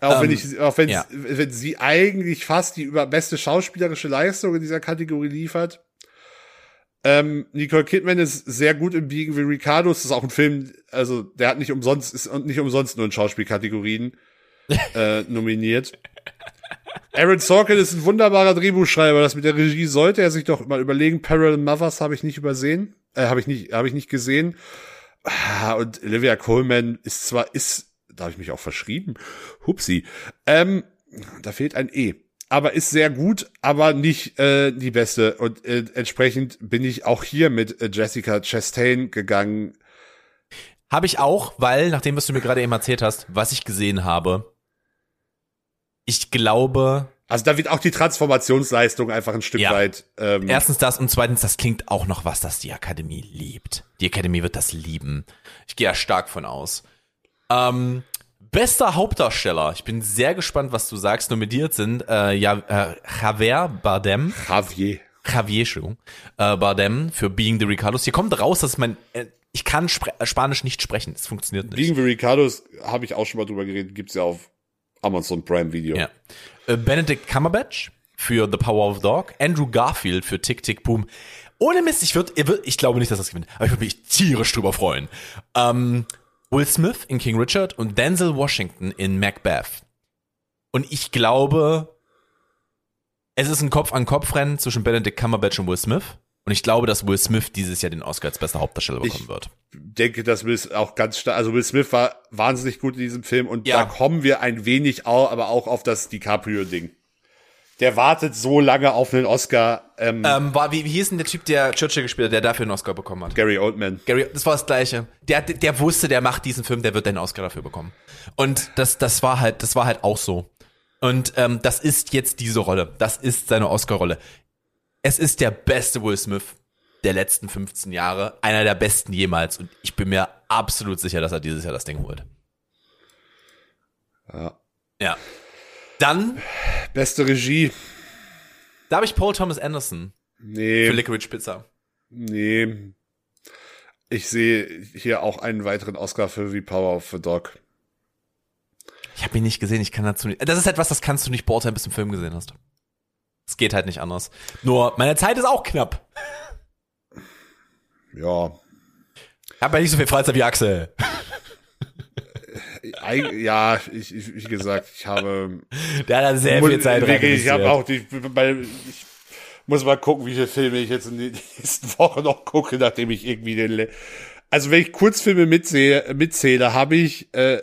Auch wenn Ähm, ich, auch wenn, ja. wenn sie eigentlich fast die über beste schauspielerische Leistung in dieser Kategorie liefert. Ähm, Nicole Kidman ist sehr gut im Biegen wie Ricardo. Es ist auch ein Film, also der hat nicht umsonst, ist nicht umsonst nur in Schauspielkategorien äh, nominiert. Aaron Sorkin ist ein wunderbarer Drehbuchschreiber. Das mit der Regie sollte er sich doch mal überlegen. Parallel Mothers habe ich nicht übersehen, äh, habe ich nicht, habe ich nicht gesehen. Ah, Und Olivia Coleman ist zwar ist, da habe ich mich auch verschrieben. Hupsi. Ähm, da fehlt ein E. Aber ist sehr gut, aber nicht äh, die beste. Und äh, entsprechend bin ich auch hier mit äh, Jessica Chastain gegangen. Habe ich auch, weil, nachdem, was du mir gerade eben erzählt hast, was ich gesehen habe, ich glaube, Also da wird auch die Transformationsleistung einfach ein Stück Ja. weit. Ähm, erstens das und zweitens, das klingt auch noch was, das die Akademie liebt. Die Akademie wird das lieben. Ich gehe da stark von aus. Ähm, bester Hauptdarsteller. Ich bin sehr gespannt, was du sagst. Nominiert sind äh, ja, äh, Javier Bardem. Javier. Javier, Entschuldigung, äh, Bardem für Being the Ricardos. Hier kommt raus, dass mein, äh, ich kann Spre äh, Spanisch nicht sprechen. Das funktioniert nicht. Being the Ricardos habe ich auch schon mal drüber geredet, gibt's ja auf Amazon Prime Video. Ja. Äh, Benedict Cumberbatch für The Power of Dog. Andrew Garfield für Tick Tick Boom. Ohne Mist, ich würde, ich glaube nicht, dass das gewinnt, aber ich würde mich tierisch drüber freuen. Ähm, Will Smith in King Richard und Denzel Washington in Macbeth. Und ich glaube, es ist ein Kopf-an-Kopf-Rennen zwischen Benedict Cumberbatch und Will Smith. Und ich glaube, dass Will Smith dieses Jahr den Oscar als bester Hauptdarsteller bekommen Ich- wird. denke, dass Will auch ganz stark, also Will Smith war wahnsinnig gut in diesem Film und Ja. da kommen wir ein wenig auch, aber auch auf das DiCaprio-Ding. Der wartet so lange auf einen Oscar, ähm, Ähm, war, wie, wie hieß denn der Typ, der Churchill gespielt hat, der dafür einen Oscar bekommen hat? Gary Oldman. Gary, das war das Gleiche. Der, der, wusste, der macht diesen Film, der wird den Oscar dafür bekommen. Und das, das war halt, das war halt auch so. Und ähm, das ist jetzt diese Rolle. Das ist seine Oscar-Rolle. Es ist der beste Will Smith der letzten 15 Jahre, einer der besten jemals. Und ich bin mir absolut sicher, dass er dieses Jahr das Ding holt. Ja. Ja. Dann, Beste Regie. da habe ich Paul Thomas Anderson für Nee, Licorice Pizza. nee. Ich sehe hier auch einen weiteren Oscar für The Power of the Dog. Ich habe ihn nicht gesehen, ich kann dazu nicht. Das ist etwas, das kannst du nicht beurteilen, bis du den Film gesehen hast. Es geht halt nicht anders. Nur, meine Zeit ist auch knapp. Ja. Ich habe ja nicht so viel Freizeit wie Axel. Ja, ich, ich, wie gesagt, ich habe Der hat sehr viel Zeit Wirklich, Ich habe auch die, weil ich muss mal gucken, wie viele Filme ich jetzt in den nächsten Wochen noch gucke, nachdem ich irgendwie den. Also wenn ich Kurzfilme mitsehe, mitzähle, habe ich äh,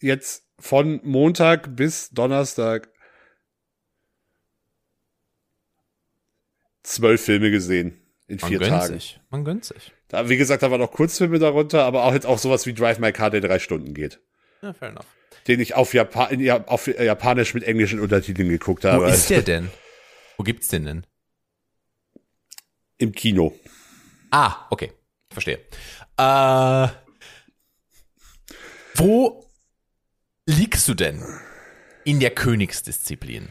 jetzt von Montag bis Donnerstag zwölf Filme gesehen in Man vier gönnt Tagen. sich. Man gönnt sich. Da, wie gesagt, da waren noch Kurzfilme darunter, aber auch jetzt auch sowas wie Drive My Car, der drei Stunden geht. Ja, fair enough. Den ich auf, Japa in, ja, auf Japanisch mit englischen Untertiteln geguckt Wo habe. ist der denn? Wo gibt's den denn? Im Kino. Ah, okay. Verstehe. Äh, wo liegst du denn in der Königsdisziplin?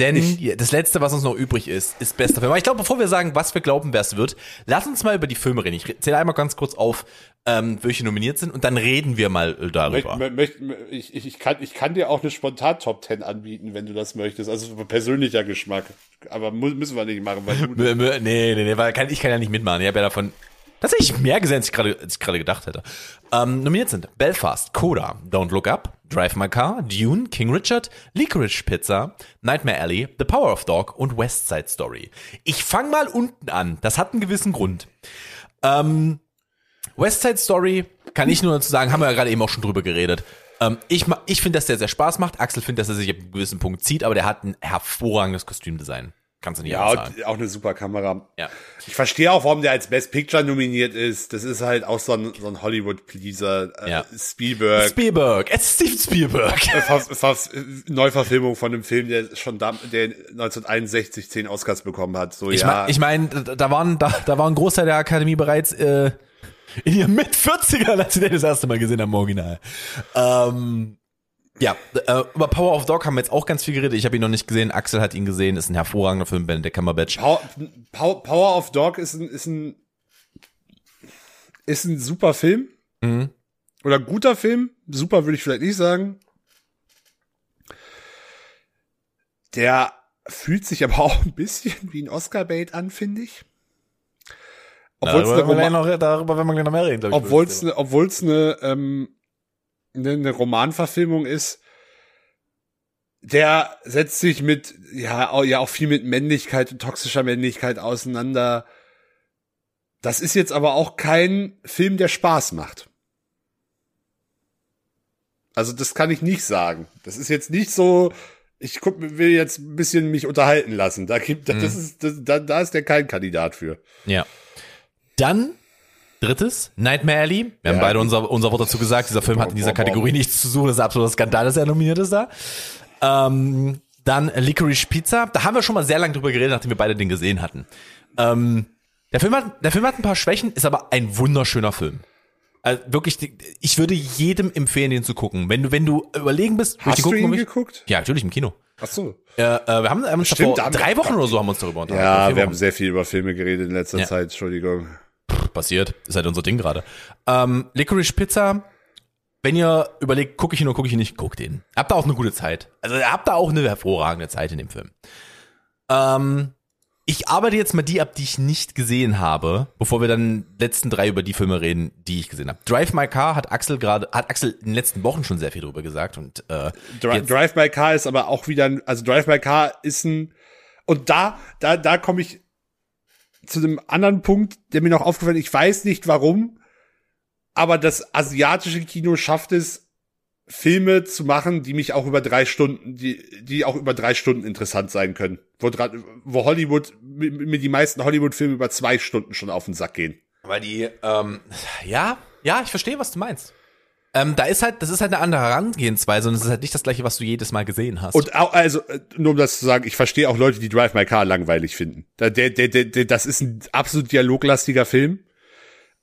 Denn Ich- das letzte, was uns noch übrig ist, ist bester Film. Aber ich glaube, bevor wir sagen, was wir glauben, wer es wird, lass uns mal über die Filme reden. Ich zähle einmal ganz kurz auf, ähm, welche nominiert sind und dann reden wir mal äh, darüber. Ich, ich, ich, kann, ich kann dir auch eine spontan Top 10 anbieten, wenn du das möchtest. Also persönlicher Geschmack. Aber müssen wir nicht machen, weil du. Nee, nee, nee, weil kann, ich kann ja nicht mitmachen. Ich habe ja davon tatsächlich mehr gesehen, als ich gerade als ich gerade gedacht hätte. Ähm, nominiert sind Belfast, Coda, Don't Look Up, Drive My Car, Dune, King Richard, Licorice Pizza, Nightmare Alley, The Power of Dog und West Side Story. Ich fange mal unten an. Das hat einen gewissen Grund. Ähm, West Side Story kann ich nur dazu sagen, haben wir ja gerade eben auch schon drüber geredet. Ähm, ich ich finde, dass der sehr Spaß macht. Axel findet, dass er sich ab einem gewissen Punkt zieht, aber der hat ein hervorragendes Kostümdesign. Kannst du nicht Ja, und auch eine super Kamera. Ja. Ich verstehe auch, warum der als Best Picture nominiert ist. Das ist halt auch so ein, so ein Hollywood-Pleaser. Äh, Ja. Spielberg. Spielberg, es ist Steven Spielberg. Äh, Ver Ver Neuverfilmung von einem Film, der schon da, der 1961 zehn Oscars bekommen hat. So, Ich ja. meine, ich mein, da, waren da, da war ein Großteil der Akademie bereits äh, in ihren mit 40ern, als sie den das erste Mal gesehen haben, im Original. Ähm, ja, äh, über Power of Dog haben wir jetzt auch ganz viel geredet. Ich habe ihn noch nicht gesehen. Axel hat ihn gesehen. Ist ein hervorragender Film, Benedict Cumberbatch. Power, Power, of Dog ist ein, ist ein, ist ein super Film. Mhm. Oder guter Film. Super würde ich vielleicht nicht sagen. Der fühlt sich aber auch ein bisschen wie ein Oscar-Bait an, finde ich. Obwohl es darüber, eine, darüber werden wir gleich noch mehr reden, obwohl es eine, obwohl's eine, ähm, eine, eine Romanverfilmung ist, der setzt sich mit, ja, auch, ja, auch viel mit Männlichkeit und toxischer Männlichkeit auseinander. Das ist jetzt aber auch kein Film, der Spaß macht. Also das kann ich nicht sagen. Das ist jetzt nicht so, ich guck, will jetzt ein bisschen mich unterhalten lassen. Da gibt, das ist, das, da, da ist der kein Kandidat für. Ja. Dann drittes, Nightmare Alley. Wir haben Ja. beide unser, unser Wort dazu gesagt. Dieser Film hat in dieser Kategorie nichts zu suchen. Das ist ein absoluter Skandal, dass er nominiert ist da. Ähm, dann Licorice Pizza. Da haben wir schon mal sehr lange drüber geredet, nachdem wir beide den gesehen hatten. Ähm, der Film hat, der Film hat ein paar Schwächen, ist aber ein wunderschöner Film. Also wirklich, ich würde jedem empfehlen, den zu gucken. Wenn du, wenn du überlegen bist, Hast du gucken, ihn geguckt? Ja, natürlich im Kino. Ach so. Äh, äh, wir haben, haben uns Stimmt, vor da haben drei Wochen oder so haben wir uns darüber unterhalten. Ja, wir haben sehr viel über Filme geredet in letzter Ja. Zeit, Entschuldigung. Passiert. Ist halt unser Ding gerade. Ähm, Licorice Pizza. Wenn ihr überlegt, gucke ich ihn oder gucke ich ihn nicht, guckt ihn. Habt da auch eine gute Zeit. Also ihr habt da auch eine hervorragende Zeit in dem Film. Ähm, ich arbeite jetzt mal die ab, die ich nicht gesehen habe, bevor wir dann letzten drei über die Filme reden, die ich gesehen habe. Drive My Car hat Axel gerade, hat Axel in den letzten Wochen schon sehr viel drüber gesagt und äh, Dri Drive by Car ist aber auch wieder, ein, also Drive by Car ist ein, und da, da, da komme ich zu einem anderen Punkt, der mir noch aufgefallen ist. Ich weiß nicht warum, aber das asiatische Kino schafft es, Filme zu machen, die mich auch über drei Stunden, die, die auch über drei Stunden interessant sein können. Wo, wo Hollywood, mir die meisten Hollywood-Filme über zwei Stunden schon auf den Sack gehen. Weil die, ähm, ja, ja, ich verstehe, was du meinst. Ähm, da ist halt, das ist halt eine andere Herangehensweise und es ist halt nicht das gleiche, was du jedes Mal gesehen hast. Und auch, also, äh, nur um das zu sagen, ich verstehe auch Leute, die Drive My Car langweilig finden. Der, der, der, der, das ist ein absolut dialoglastiger Film.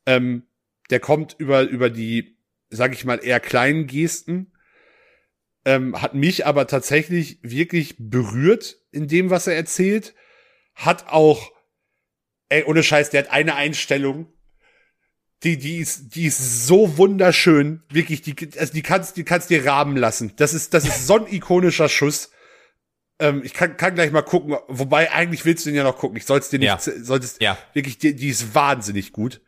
Ähm, der kommt über, über die, sag ich mal, eher kleinen Gesten. Ähm, hat mich aber tatsächlich wirklich berührt in dem, was er erzählt. Hat auch, ey, ohne Scheiß, der hat eine Einstellung, die, die ist, die ist so wunderschön. Wirklich, die, also die kannst, die kannst dir rahmen lassen. Das ist, das ist so ein ikonischer Schuss. Ähm, ich kann, kann gleich mal gucken, wobei eigentlich willst du den ja noch gucken. Ich soll's dir nicht, Ja. solltest, Ja. wirklich, die, die ist wahnsinnig gut.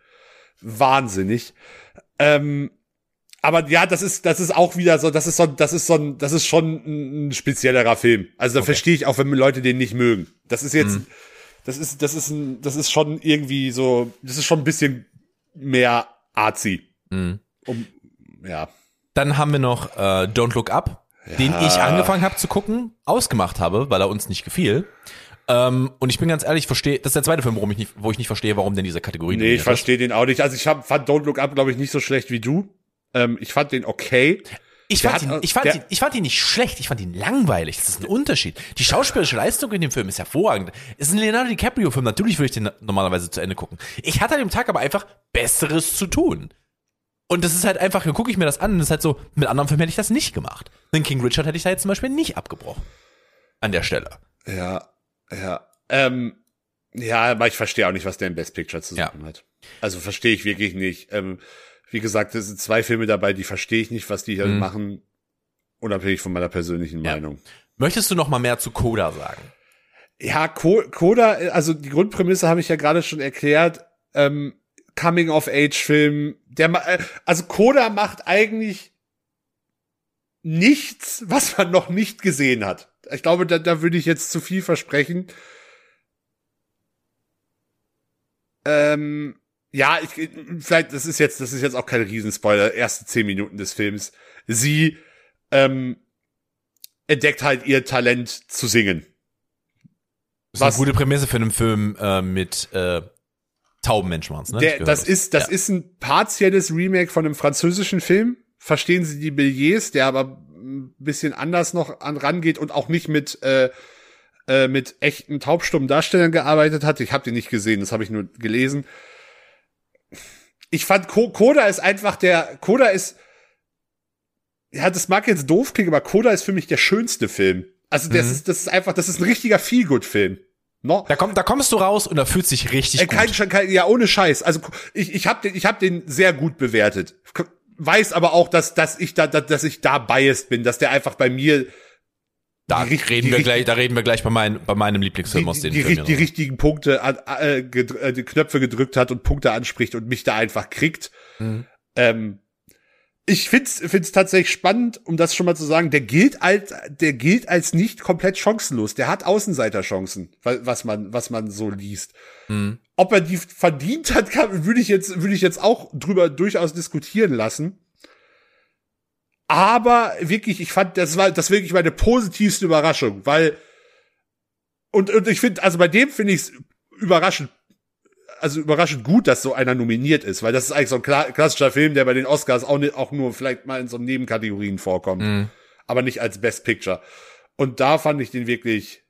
Wahnsinnig. Ähm, aber ja, das ist, das ist auch wieder so, das ist so, das ist so ein, das ist schon ein, ein speziellerer Film. Also da verstehe ich auch, wenn Leute den nicht mögen. Das ist jetzt, das ist, das ist ein, das ist schon irgendwie so, das ist schon ein bisschen mehr arzi. Mhm. Um, ja. Dann haben wir noch äh, Don't Look Up, den ich angefangen habe zu gucken, ausgemacht habe, weil er uns nicht gefiel. Ähm, und ich bin ganz ehrlich, ich verstehe, das ist der zweite Film, warum ich nicht, wo ich nicht verstehe, warum denn diese Kategorie Nee, ich verstehe den auch nicht. Also ich hab, fand Don't Look Up, glaube ich, nicht so schlecht wie du. Ähm, ich fand den okay. Ich fand, hat- ihn, ich, fand der- ihn, ich fand ihn nicht schlecht, ich fand ihn langweilig. Das ist ein Unterschied. Die schauspielerische Leistung in dem Film ist hervorragend. Es ist ein Leonardo DiCaprio-Film, natürlich würde ich den normalerweise zu Ende gucken. Ich hatte an dem Tag aber einfach Besseres zu tun. Und das ist halt einfach, dann gucke ich mir das an und das ist halt so, mit anderen Filmen hätte ich das nicht gemacht. Den King Richard hätte ich da jetzt zum Beispiel nicht abgebrochen. An der Stelle. Ja, ja. Ähm, ja, aber ich verstehe auch nicht, was der im Best Picture zu Ja. suchen hat. Also verstehe ich wirklich nicht. Ähm, wie gesagt, es sind zwei Filme dabei, die verstehe ich nicht, was die hier Mhm. machen, unabhängig von meiner persönlichen Ja. Meinung. Möchtest du noch mal mehr zu Coda sagen? Ja, Co Coda, also die Grundprämisse habe ich ja gerade schon erklärt. Ähm, Coming-of-Age-Film, der, ma- äh, also Coda macht eigentlich nichts, was man noch nicht gesehen hat. Ich glaube, da, da würde ich jetzt zu viel versprechen. Ähm, ja, ich, vielleicht, das ist jetzt, das ist jetzt auch kein Riesenspoiler, erste zehn Minuten des Films. Sie, ähm, entdeckt halt ihr Talent zu singen. Das ist Was- eine gute Prämisse für einen Film äh, mit äh, tauben Menschen waren's, ne? Der, das ist, das ja. ist ein partielles Remake von einem französischen Film. Verstehen Sie die Billets, der aber ein bisschen anders noch an rangeht und auch nicht mit äh, äh, mit echten taubstummen Darstellern gearbeitet hat. Ich habe den nicht gesehen, das habe ich nur gelesen. Ich fand Co Coda ist einfach der Coda ist ja, das mag jetzt doof klingen, aber Coda ist für mich der schönste Film. Also das Mhm. ist das ist einfach, das ist ein richtiger Feelgood Film. No? Da, komm, da kommst du raus und da fühlt sich richtig Äh, gut. kein, Sch- kein, ja, ohne Scheiß. Also ich, ich habe den, ich hab den sehr gut bewertet. Weiß aber auch, dass, dass ich da, dass ich da biased bin, dass der einfach bei mir Da Die reden die wir gleich, da reden wir gleich bei, mein, bei meinem Lieblingsfilm die, aus den die, Filmen. die, richtigen Punkte, an, äh, gedr- äh, die Knöpfe gedrückt hat und Punkte anspricht und mich da einfach kriegt. Mhm. Ähm, ich find's, find's tatsächlich spannend, um das schon mal zu sagen, der gilt als, der gilt als nicht komplett chancenlos. Der hat Außenseiterchancen, wa- was man, was man so liest. Mhm. Ob er die verdient hat, kann, würde ich jetzt, würde ich jetzt auch drüber durchaus diskutieren lassen. Aber wirklich, ich fand, das war, das wirklich meine positivste Überraschung, weil, und, und ich finde, also bei dem finde ich es überraschend, also überraschend gut, dass so einer nominiert ist, weil das ist eigentlich so ein kla klassischer Film, der bei den Oscars auch, nicht, auch nur vielleicht mal in so Nebenkategorien vorkommt, Mhm. aber nicht als Best Picture. Und da fand ich den wirklich,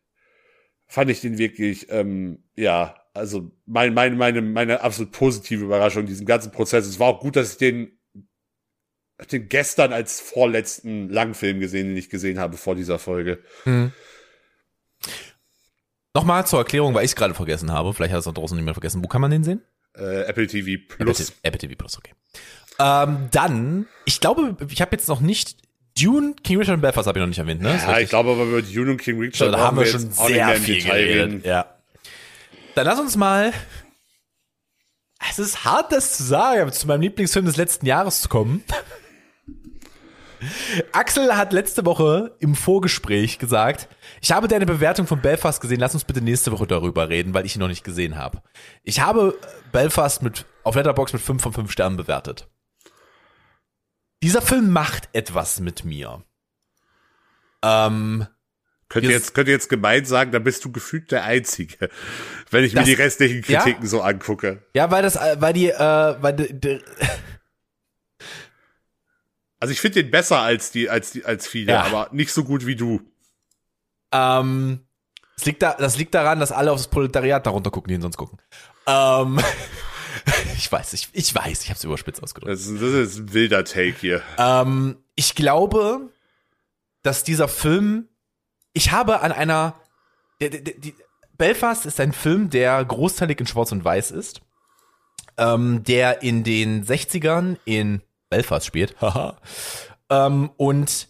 fand ich den wirklich, ähm, ja, also mein, mein, meine, meine absolut positive Überraschung in diesem ganzen Prozess. Es war auch gut, dass ich den, den gestern als vorletzten Langfilm gesehen, den ich gesehen habe vor dieser Folge. Mhm. Nochmal zur Erklärung, weil ich es gerade vergessen habe. Vielleicht hat es da draußen niemand vergessen. Wo kann man den sehen? Äh, Apple TV Apple, Plus. TV, Apple TV Plus, okay. Ähm, dann, ich glaube, ich habe jetzt noch nicht Dune, King Richard und Belfast habe ich noch nicht erwähnt, ne? Ja, ich glaube aber über Dune und King Richard So, da haben wir schon auch nicht sehr mehr viel geredet. reden. Ja. Dann lass uns mal. Es ist hart, das zu sagen, aber zu meinem Lieblingsfilm des letzten Jahres zu kommen. Axel hat letzte Woche im Vorgespräch gesagt, ich habe deine Bewertung von Belfast gesehen, lass uns bitte nächste Woche darüber reden, weil ich ihn noch nicht gesehen habe. Ich habe Belfast mit, auf Letterboxd mit 5 von 5 Sternen bewertet. Dieser Film macht etwas mit mir. Ähm, Könnt ihr Jetzt- könnt ihr jetzt gemeint sagen, da bist du gefühlt der Einzige, wenn ich mir Das- die restlichen ja? Kritiken so angucke. ja, weil das, äh, weil die, äh, weil die, die, Also ich finde den besser als die, als die, als viele, Ja. aber nicht so gut wie du. Ähm, das liegt, da, das liegt daran, dass alle auf das Proletariat darunter gucken, die ihn sonst gucken. Ähm, ich weiß, ich, ich weiß, ich habe es überspitzt ausgedrückt. Das ist, das ist ein wilder Take hier. Ähm, ich glaube, dass dieser Film, ich habe an einer, der, der, die, Belfast ist ein Film, der großteilig in Schwarz und Weiß ist, ähm, der in den 60ern in Belfast spielt, haha, ähm, und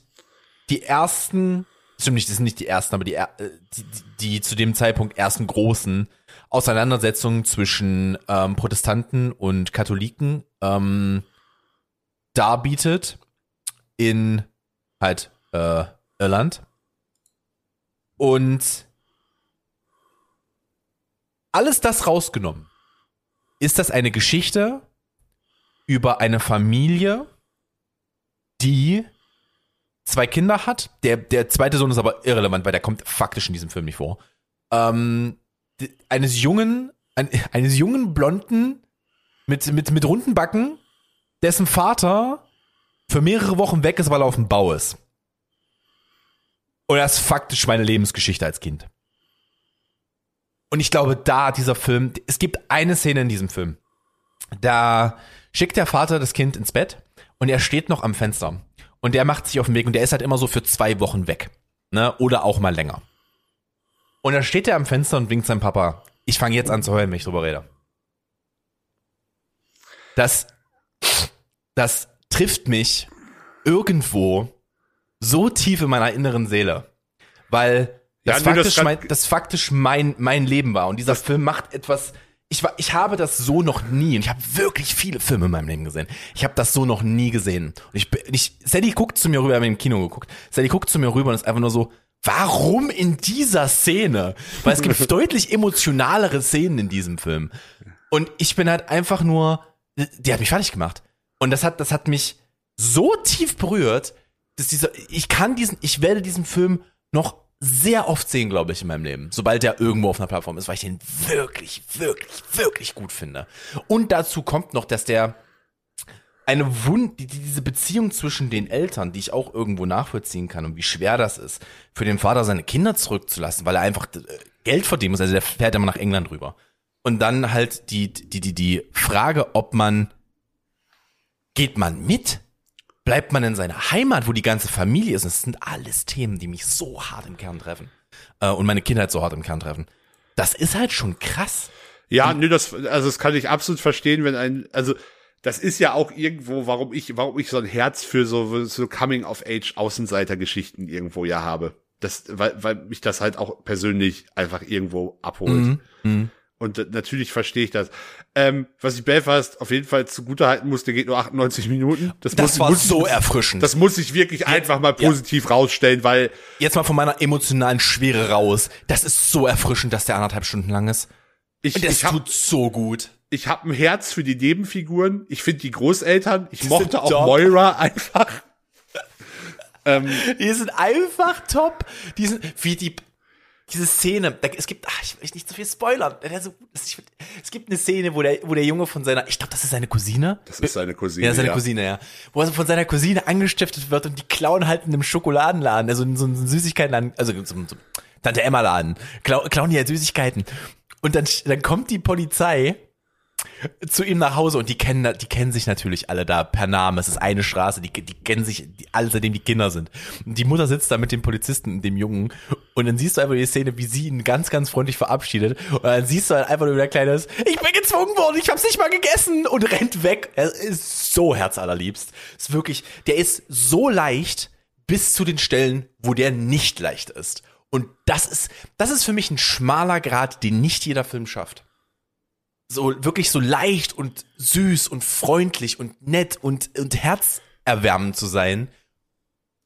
die ersten, stimmt nicht, das sind nicht die ersten, aber die, er- äh, die, die, die zu dem Zeitpunkt ersten großen Auseinandersetzungen zwischen ähm, Protestanten und Katholiken ähm, darbietet in halt äh, Irland. Und alles das rausgenommen, ist das eine Geschichte über eine Familie, die zwei Kinder hat. Der, der zweite Sohn ist aber irrelevant, weil der kommt faktisch in diesem Film nicht vor. Ähm, eines jungen, ein, eines jungen Blonden mit, mit, mit runden Backen, dessen Vater für mehrere Wochen weg ist, weil er auf dem Bau ist. Und das ist faktisch meine Lebensgeschichte als Kind. Und ich glaube, da dieser Film, es gibt eine Szene in diesem Film. Da schickt der Vater das Kind ins Bett und er steht noch am Fenster. Und der macht sich auf den Weg und der ist halt immer so für zwei Wochen weg. Ne? Oder auch mal länger. Und dann steht er am Fenster und winkt seinem Papa. Ich fange jetzt an zu heulen, wenn ich drüber rede. Das, das trifft mich irgendwo so tief in meiner inneren Seele. Weil Ja, das, das faktisch, kann- mein, das faktisch mein, mein Leben war. Und dieser Film macht etwas. Ich, war, ich habe das so noch nie, und ich habe wirklich viele Filme in meinem Leben gesehen. Ich habe das so noch nie gesehen. Und ich, ich Sally guckt zu mir rüber, wir haben im Kino geguckt. Sally guckt zu mir rüber und ist einfach nur so, warum in dieser Szene? Weil es gibt deutlich emotionalere Szenen in diesem Film. Und ich bin halt einfach nur, die hat mich fertig gemacht. Und das hat, das hat mich so tief berührt, dass dieser, ich kann diesen, ich werde diesen Film noch sehr oft sehen, glaube ich, in meinem Leben, sobald er irgendwo auf einer Plattform ist, weil ich den wirklich, wirklich, wirklich gut finde. Und dazu kommt noch, dass der eine Wund, die, die- diese Beziehung zwischen den Eltern, die ich auch irgendwo nachvollziehen kann und wie schwer das ist, für den Vater seine Kinder zurückzulassen, weil er einfach äh, Geld verdienen muss. Also der fährt immer nach England rüber. Und dann halt die, die, die, die Frage, ob man, geht man mit? Bleibt man in seiner Heimat, wo die ganze Familie ist? Und Das sind alles Themen, die mich so hart im Kern treffen. Äh, und meine Kindheit so hart im Kern treffen. Das ist halt schon krass. Ja, nö, das, also das kann ich absolut verstehen, wenn ein, also das ist ja auch irgendwo, warum ich, warum ich so ein Herz für so, so Coming of Age Außenseiter-Geschichten irgendwo ja habe. Das, weil, weil mich das halt auch persönlich einfach irgendwo abholt. Mhm. Und natürlich verstehe ich das. Ähm, was ich Belfast auf jeden Fall zugutehalten muss, der geht nur 98 Minuten. Das muss, war muss, so erfrischend. Das muss ich wirklich einfach mal positiv rausstellen, weil Jetzt mal von meiner emotionalen Schwere raus. Das ist so erfrischend, dass der anderthalb Stunden lang ist. ich, Und das ich habe tut so gut. ich hab ein Herz für die Nebenfiguren. Ich finde die Großeltern. Ich sind mochte auch top. Moira einfach. ähm, Die sind einfach top. Die sind, wie die, diese Szene, da, es gibt, ach, ich will nicht so viel spoilern. So. Ich, es gibt eine Szene, wo der, wo der Junge von seiner, ich glaube, das ist seine Cousine. das ist seine Cousine. Ja, seine Cousine, ja. Wo er so von seiner Cousine angestiftet wird und die klauen halt in einem Schokoladenladen, also in so einem Süßigkeitenladen, also so, so Tante Emma Laden, klau, klauen die halt Süßigkeiten. Und dann, dann kommt die Polizei zu ihm nach Hause und die kennen, die kennen sich natürlich alle da per Name. Es ist eine Straße, die, die kennen sich die, alle, seitdem die Kinder sind. Und die Mutter sitzt da mit dem Polizisten und dem Jungen und dann siehst du einfach die Szene, wie sie ihn ganz, ganz freundlich verabschiedet und dann siehst du halt einfach nur, der Kleine ist, ich bin gezwungen worden, ich hab's nicht mal gegessen und rennt weg. Er ist so herzallerliebst. Ist wirklich, der ist so leicht bis zu den Stellen, wo der nicht leicht ist. Und das ist, das ist für mich ein schmaler Grad, den nicht jeder Film schafft so wirklich so leicht und süß und freundlich und nett und, und herzerwärmend zu sein.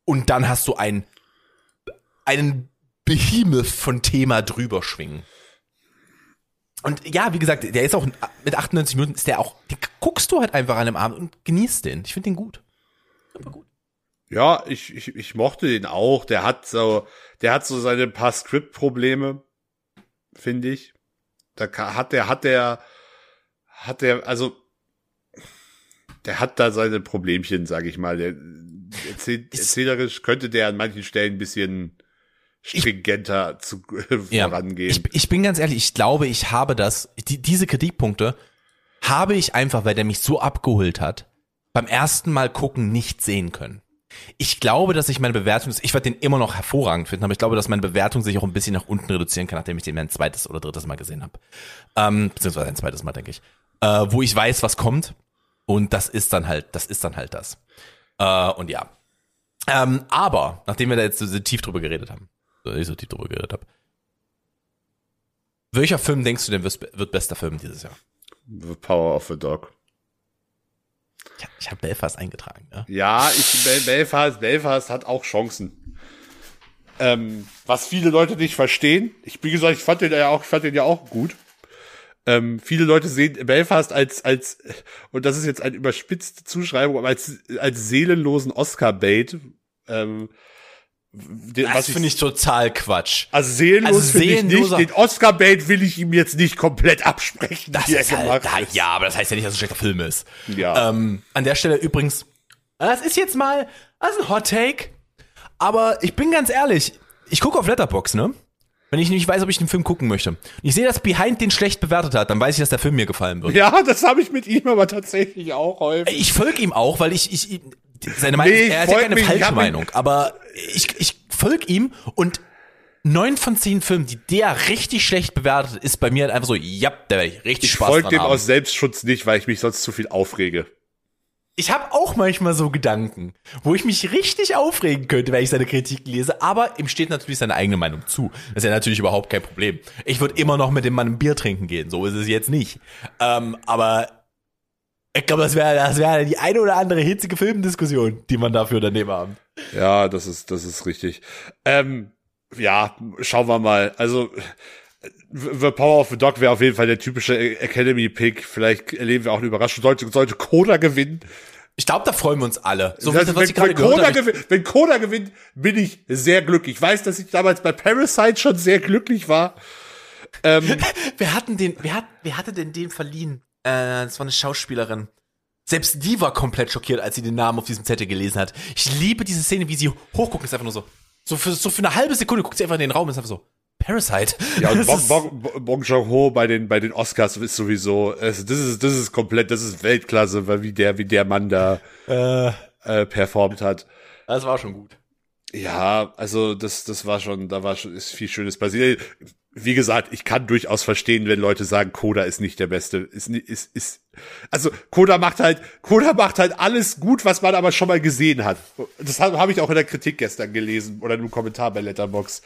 Und dann hast du ein, einen Behemoth von Thema drüber schwingen. Und ja, wie gesagt, der ist auch mit 98 Minuten ist der auch, den guckst du halt einfach an dem Abend und genießt den. Ich finde den gut. Super gut. Ja, ich, ich, ich mochte den auch. Der hat so, der hat so seine paar Script-Probleme, finde ich. Da hat der, hat der, hat der, also, der hat da seine Problemchen, sag ich mal. Der, erzähl, erzählerisch könnte der an manchen Stellen ein bisschen stringenter zu, vorangehen. Ich, ich bin ganz ehrlich, ich glaube, ich habe das, die, diese Kritikpunkte habe ich einfach, weil der mich so abgeholt hat, beim ersten Mal gucken nicht sehen können. Ich glaube, dass ich meine Bewertung, ich werde den immer noch hervorragend finden, aber ich glaube, dass meine Bewertung sich auch ein bisschen nach unten reduzieren kann, nachdem ich den ein zweites oder drittes Mal gesehen habe. Ähm, beziehungsweise ein zweites Mal, denke ich. Äh, wo ich weiß, was kommt. Und das ist dann halt, das ist dann halt das. Äh, und ja. Ähm, aber, nachdem wir da jetzt so tief drüber geredet haben, oder ich so tief drüber geredet habe, welcher Film denkst du denn wird, wird bester Film dieses Jahr? The Power of the Dog. Ich, ich habe Belfast eingetragen. Ja? Ja, ich, Bel Belfast, Belfast hat auch Chancen. Ähm, was viele Leute nicht verstehen. Ich, wie gesagt, ich fand den ja auch, ich fand den ja auch gut. Ähm, viele Leute sehen Belfast als, als, und das ist jetzt eine überspitzte Zuschreibung, aber als, als seelenlosen Oscar-Bait. Ähm, den, Das finde ich total Quatsch. also seelenlos also finde ich nicht. seelenloser- Den Oscar-Bait will ich ihm jetzt nicht komplett absprechen, Das ist halt, da, ja, aber das heißt ja nicht, dass es ein schlechter Film ist. Ja. Ähm, an der Stelle übrigens, das ist jetzt mal, das ist ein Hot Take, aber ich bin ganz ehrlich, ich gucke auf Letterbox, ne? Wenn ich nicht weiß, ob ich den Film gucken möchte. Ich sehe, dass Behind den schlecht bewertet hat, dann weiß ich, dass der Film mir gefallen wird. Ja, das habe ich mit ihm aber tatsächlich auch häufig. Ich folge ihm auch, weil ich, ich, seine Meinung, Nee, er hat ja keine mir, ich falsche mich- Meinung, aber ich, ich folge ihm und neun von zehn Filmen, die der richtig schlecht bewertet, ist bei mir halt einfach so, ja, da werde ich richtig Ich Spaß folge dran dem haben. aus Selbstschutz nicht, weil ich mich sonst zu viel aufrege. Ich habe auch manchmal so Gedanken, wo ich mich richtig aufregen könnte, wenn ich seine Kritik lese, aber ihm steht natürlich seine eigene Meinung zu. Das ist ja natürlich überhaupt kein Problem. Ich würde immer noch mit dem Mann ein Bier trinken gehen, so ist es jetzt nicht. Ähm, aber ich glaube, das wäre das wäre die eine oder andere hitzige Filmdiskussion, die man dafür daneben haben. Ja, das ist, das ist richtig. Ähm, ja, schauen wir mal. Also, The Power of the Dog wäre auf jeden Fall der typische Academy-Pick. Vielleicht erleben wir auch eine Überraschung. Sollte, sollte Coda gewinnen. Ich glaube, da freuen wir uns alle. So das, was wenn, wenn, ich- gewinnt, wenn Coda gewinnt, bin ich sehr glücklich. Ich weiß, dass ich damals bei Parasite schon sehr glücklich war. Ähm, Wer hatten den, wer hat, wer hatte denn den verliehen? Äh, das war eine Schauspielerin. Selbst die war komplett schockiert, als sie den Namen auf diesem Zettel gelesen hat. Ich liebe diese Szene, wie sie hochguckt, ist einfach nur so. So für, so für eine halbe Sekunde guckt sie einfach in den Raum und ist einfach so. Parasite. Ja, und Bong, ist- Bong, Bong Joon-ho bei den, bei den Oscars ist sowieso, es- das ist, das ist komplett, das ist Weltklasse, weil wie der, wie der Mann da, äh, performt hat. Das war schon gut. Ja, also das, das war schon, da war schon, ist viel Schönes passiert. Wie gesagt, ich kann durchaus verstehen, wenn Leute sagen, Koda ist nicht der Beste. Ist, ist, ist, also Koda macht halt, Koda macht halt alles gut, was man aber schon mal gesehen hat. Das habe hab ich auch in der Kritik gestern gelesen oder in einem Kommentar bei Letterbox.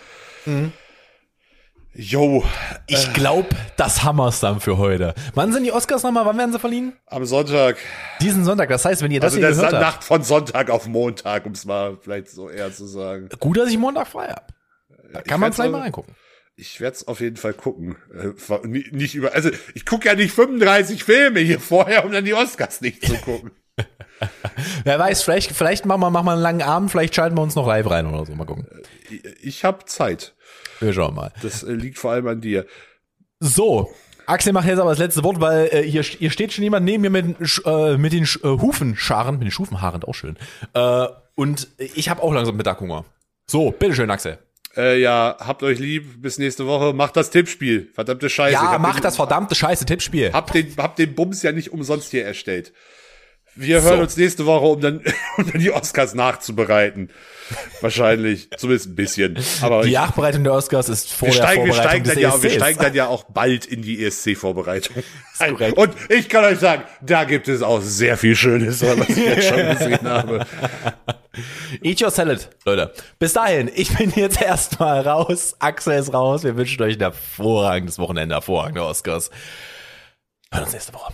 Jo, Ich glaube, das hammer's dann für heute. Wann sind die Oscars nochmal? Wann werden sie verliehen? am Sonntag, Diesen Sonntag. Das heißt, wenn ihr das also hier der gehört habt, Nacht von Sonntag auf Montag, um es mal vielleicht so eher zu sagen. gut, dass ich Montag frei hab. Da kann man vielleicht aber- mal reingucken. Ich werde es auf jeden Fall gucken. Äh, ni- Nicht über, also ich gucke ja nicht 35 Filme hier vorher, um dann die Oscars nicht zu gucken. Wer weiß, vielleicht, vielleicht machen wir, machen wir einen langen Abend, vielleicht schalten wir uns noch live rein oder so. Mal gucken. Ich, ich habe Zeit. Wir schauen mal. Das äh, liegt vor allem an dir. So. Axel macht jetzt aber das letzte Wort, weil äh, hier, hier steht schon jemand neben mir mit, äh, mit den Sch- äh, Hufenscharen, mit den Schufenhaaren, auch schön. Äh, und ich habe auch langsam Mittaghunger. So, bitteschön, Axel. Äh, ja, habt euch lieb. Bis nächste Woche. Macht das Tippspiel. Verdammte Scheiße. Ja, hab mach den, das verdammte scheiße Tippspiel. Hab den, hab den Bums ja nicht umsonst hier erstellt. Wir hören So. uns nächste Woche, um dann, um dann die Oscars nachzubereiten. Wahrscheinlich. Zumindest ein bisschen. Aber Die Nachbereitung der Oscars ist vor wir der steigen, wir, Vorbereitung steigen dann ja, wir ESCs. steigen dann ja auch bald in die ESC-Vorbereitung. Und ich kann euch sagen, da gibt es auch sehr viel Schönes, was ich jetzt schon gesehen habe. Eat your salad, Leute. Bis dahin, ich bin jetzt erstmal raus. Axel ist raus. Wir wünschen euch ein hervorragendes Wochenende, hervorragende Oscars. Hören uns nächste Woche.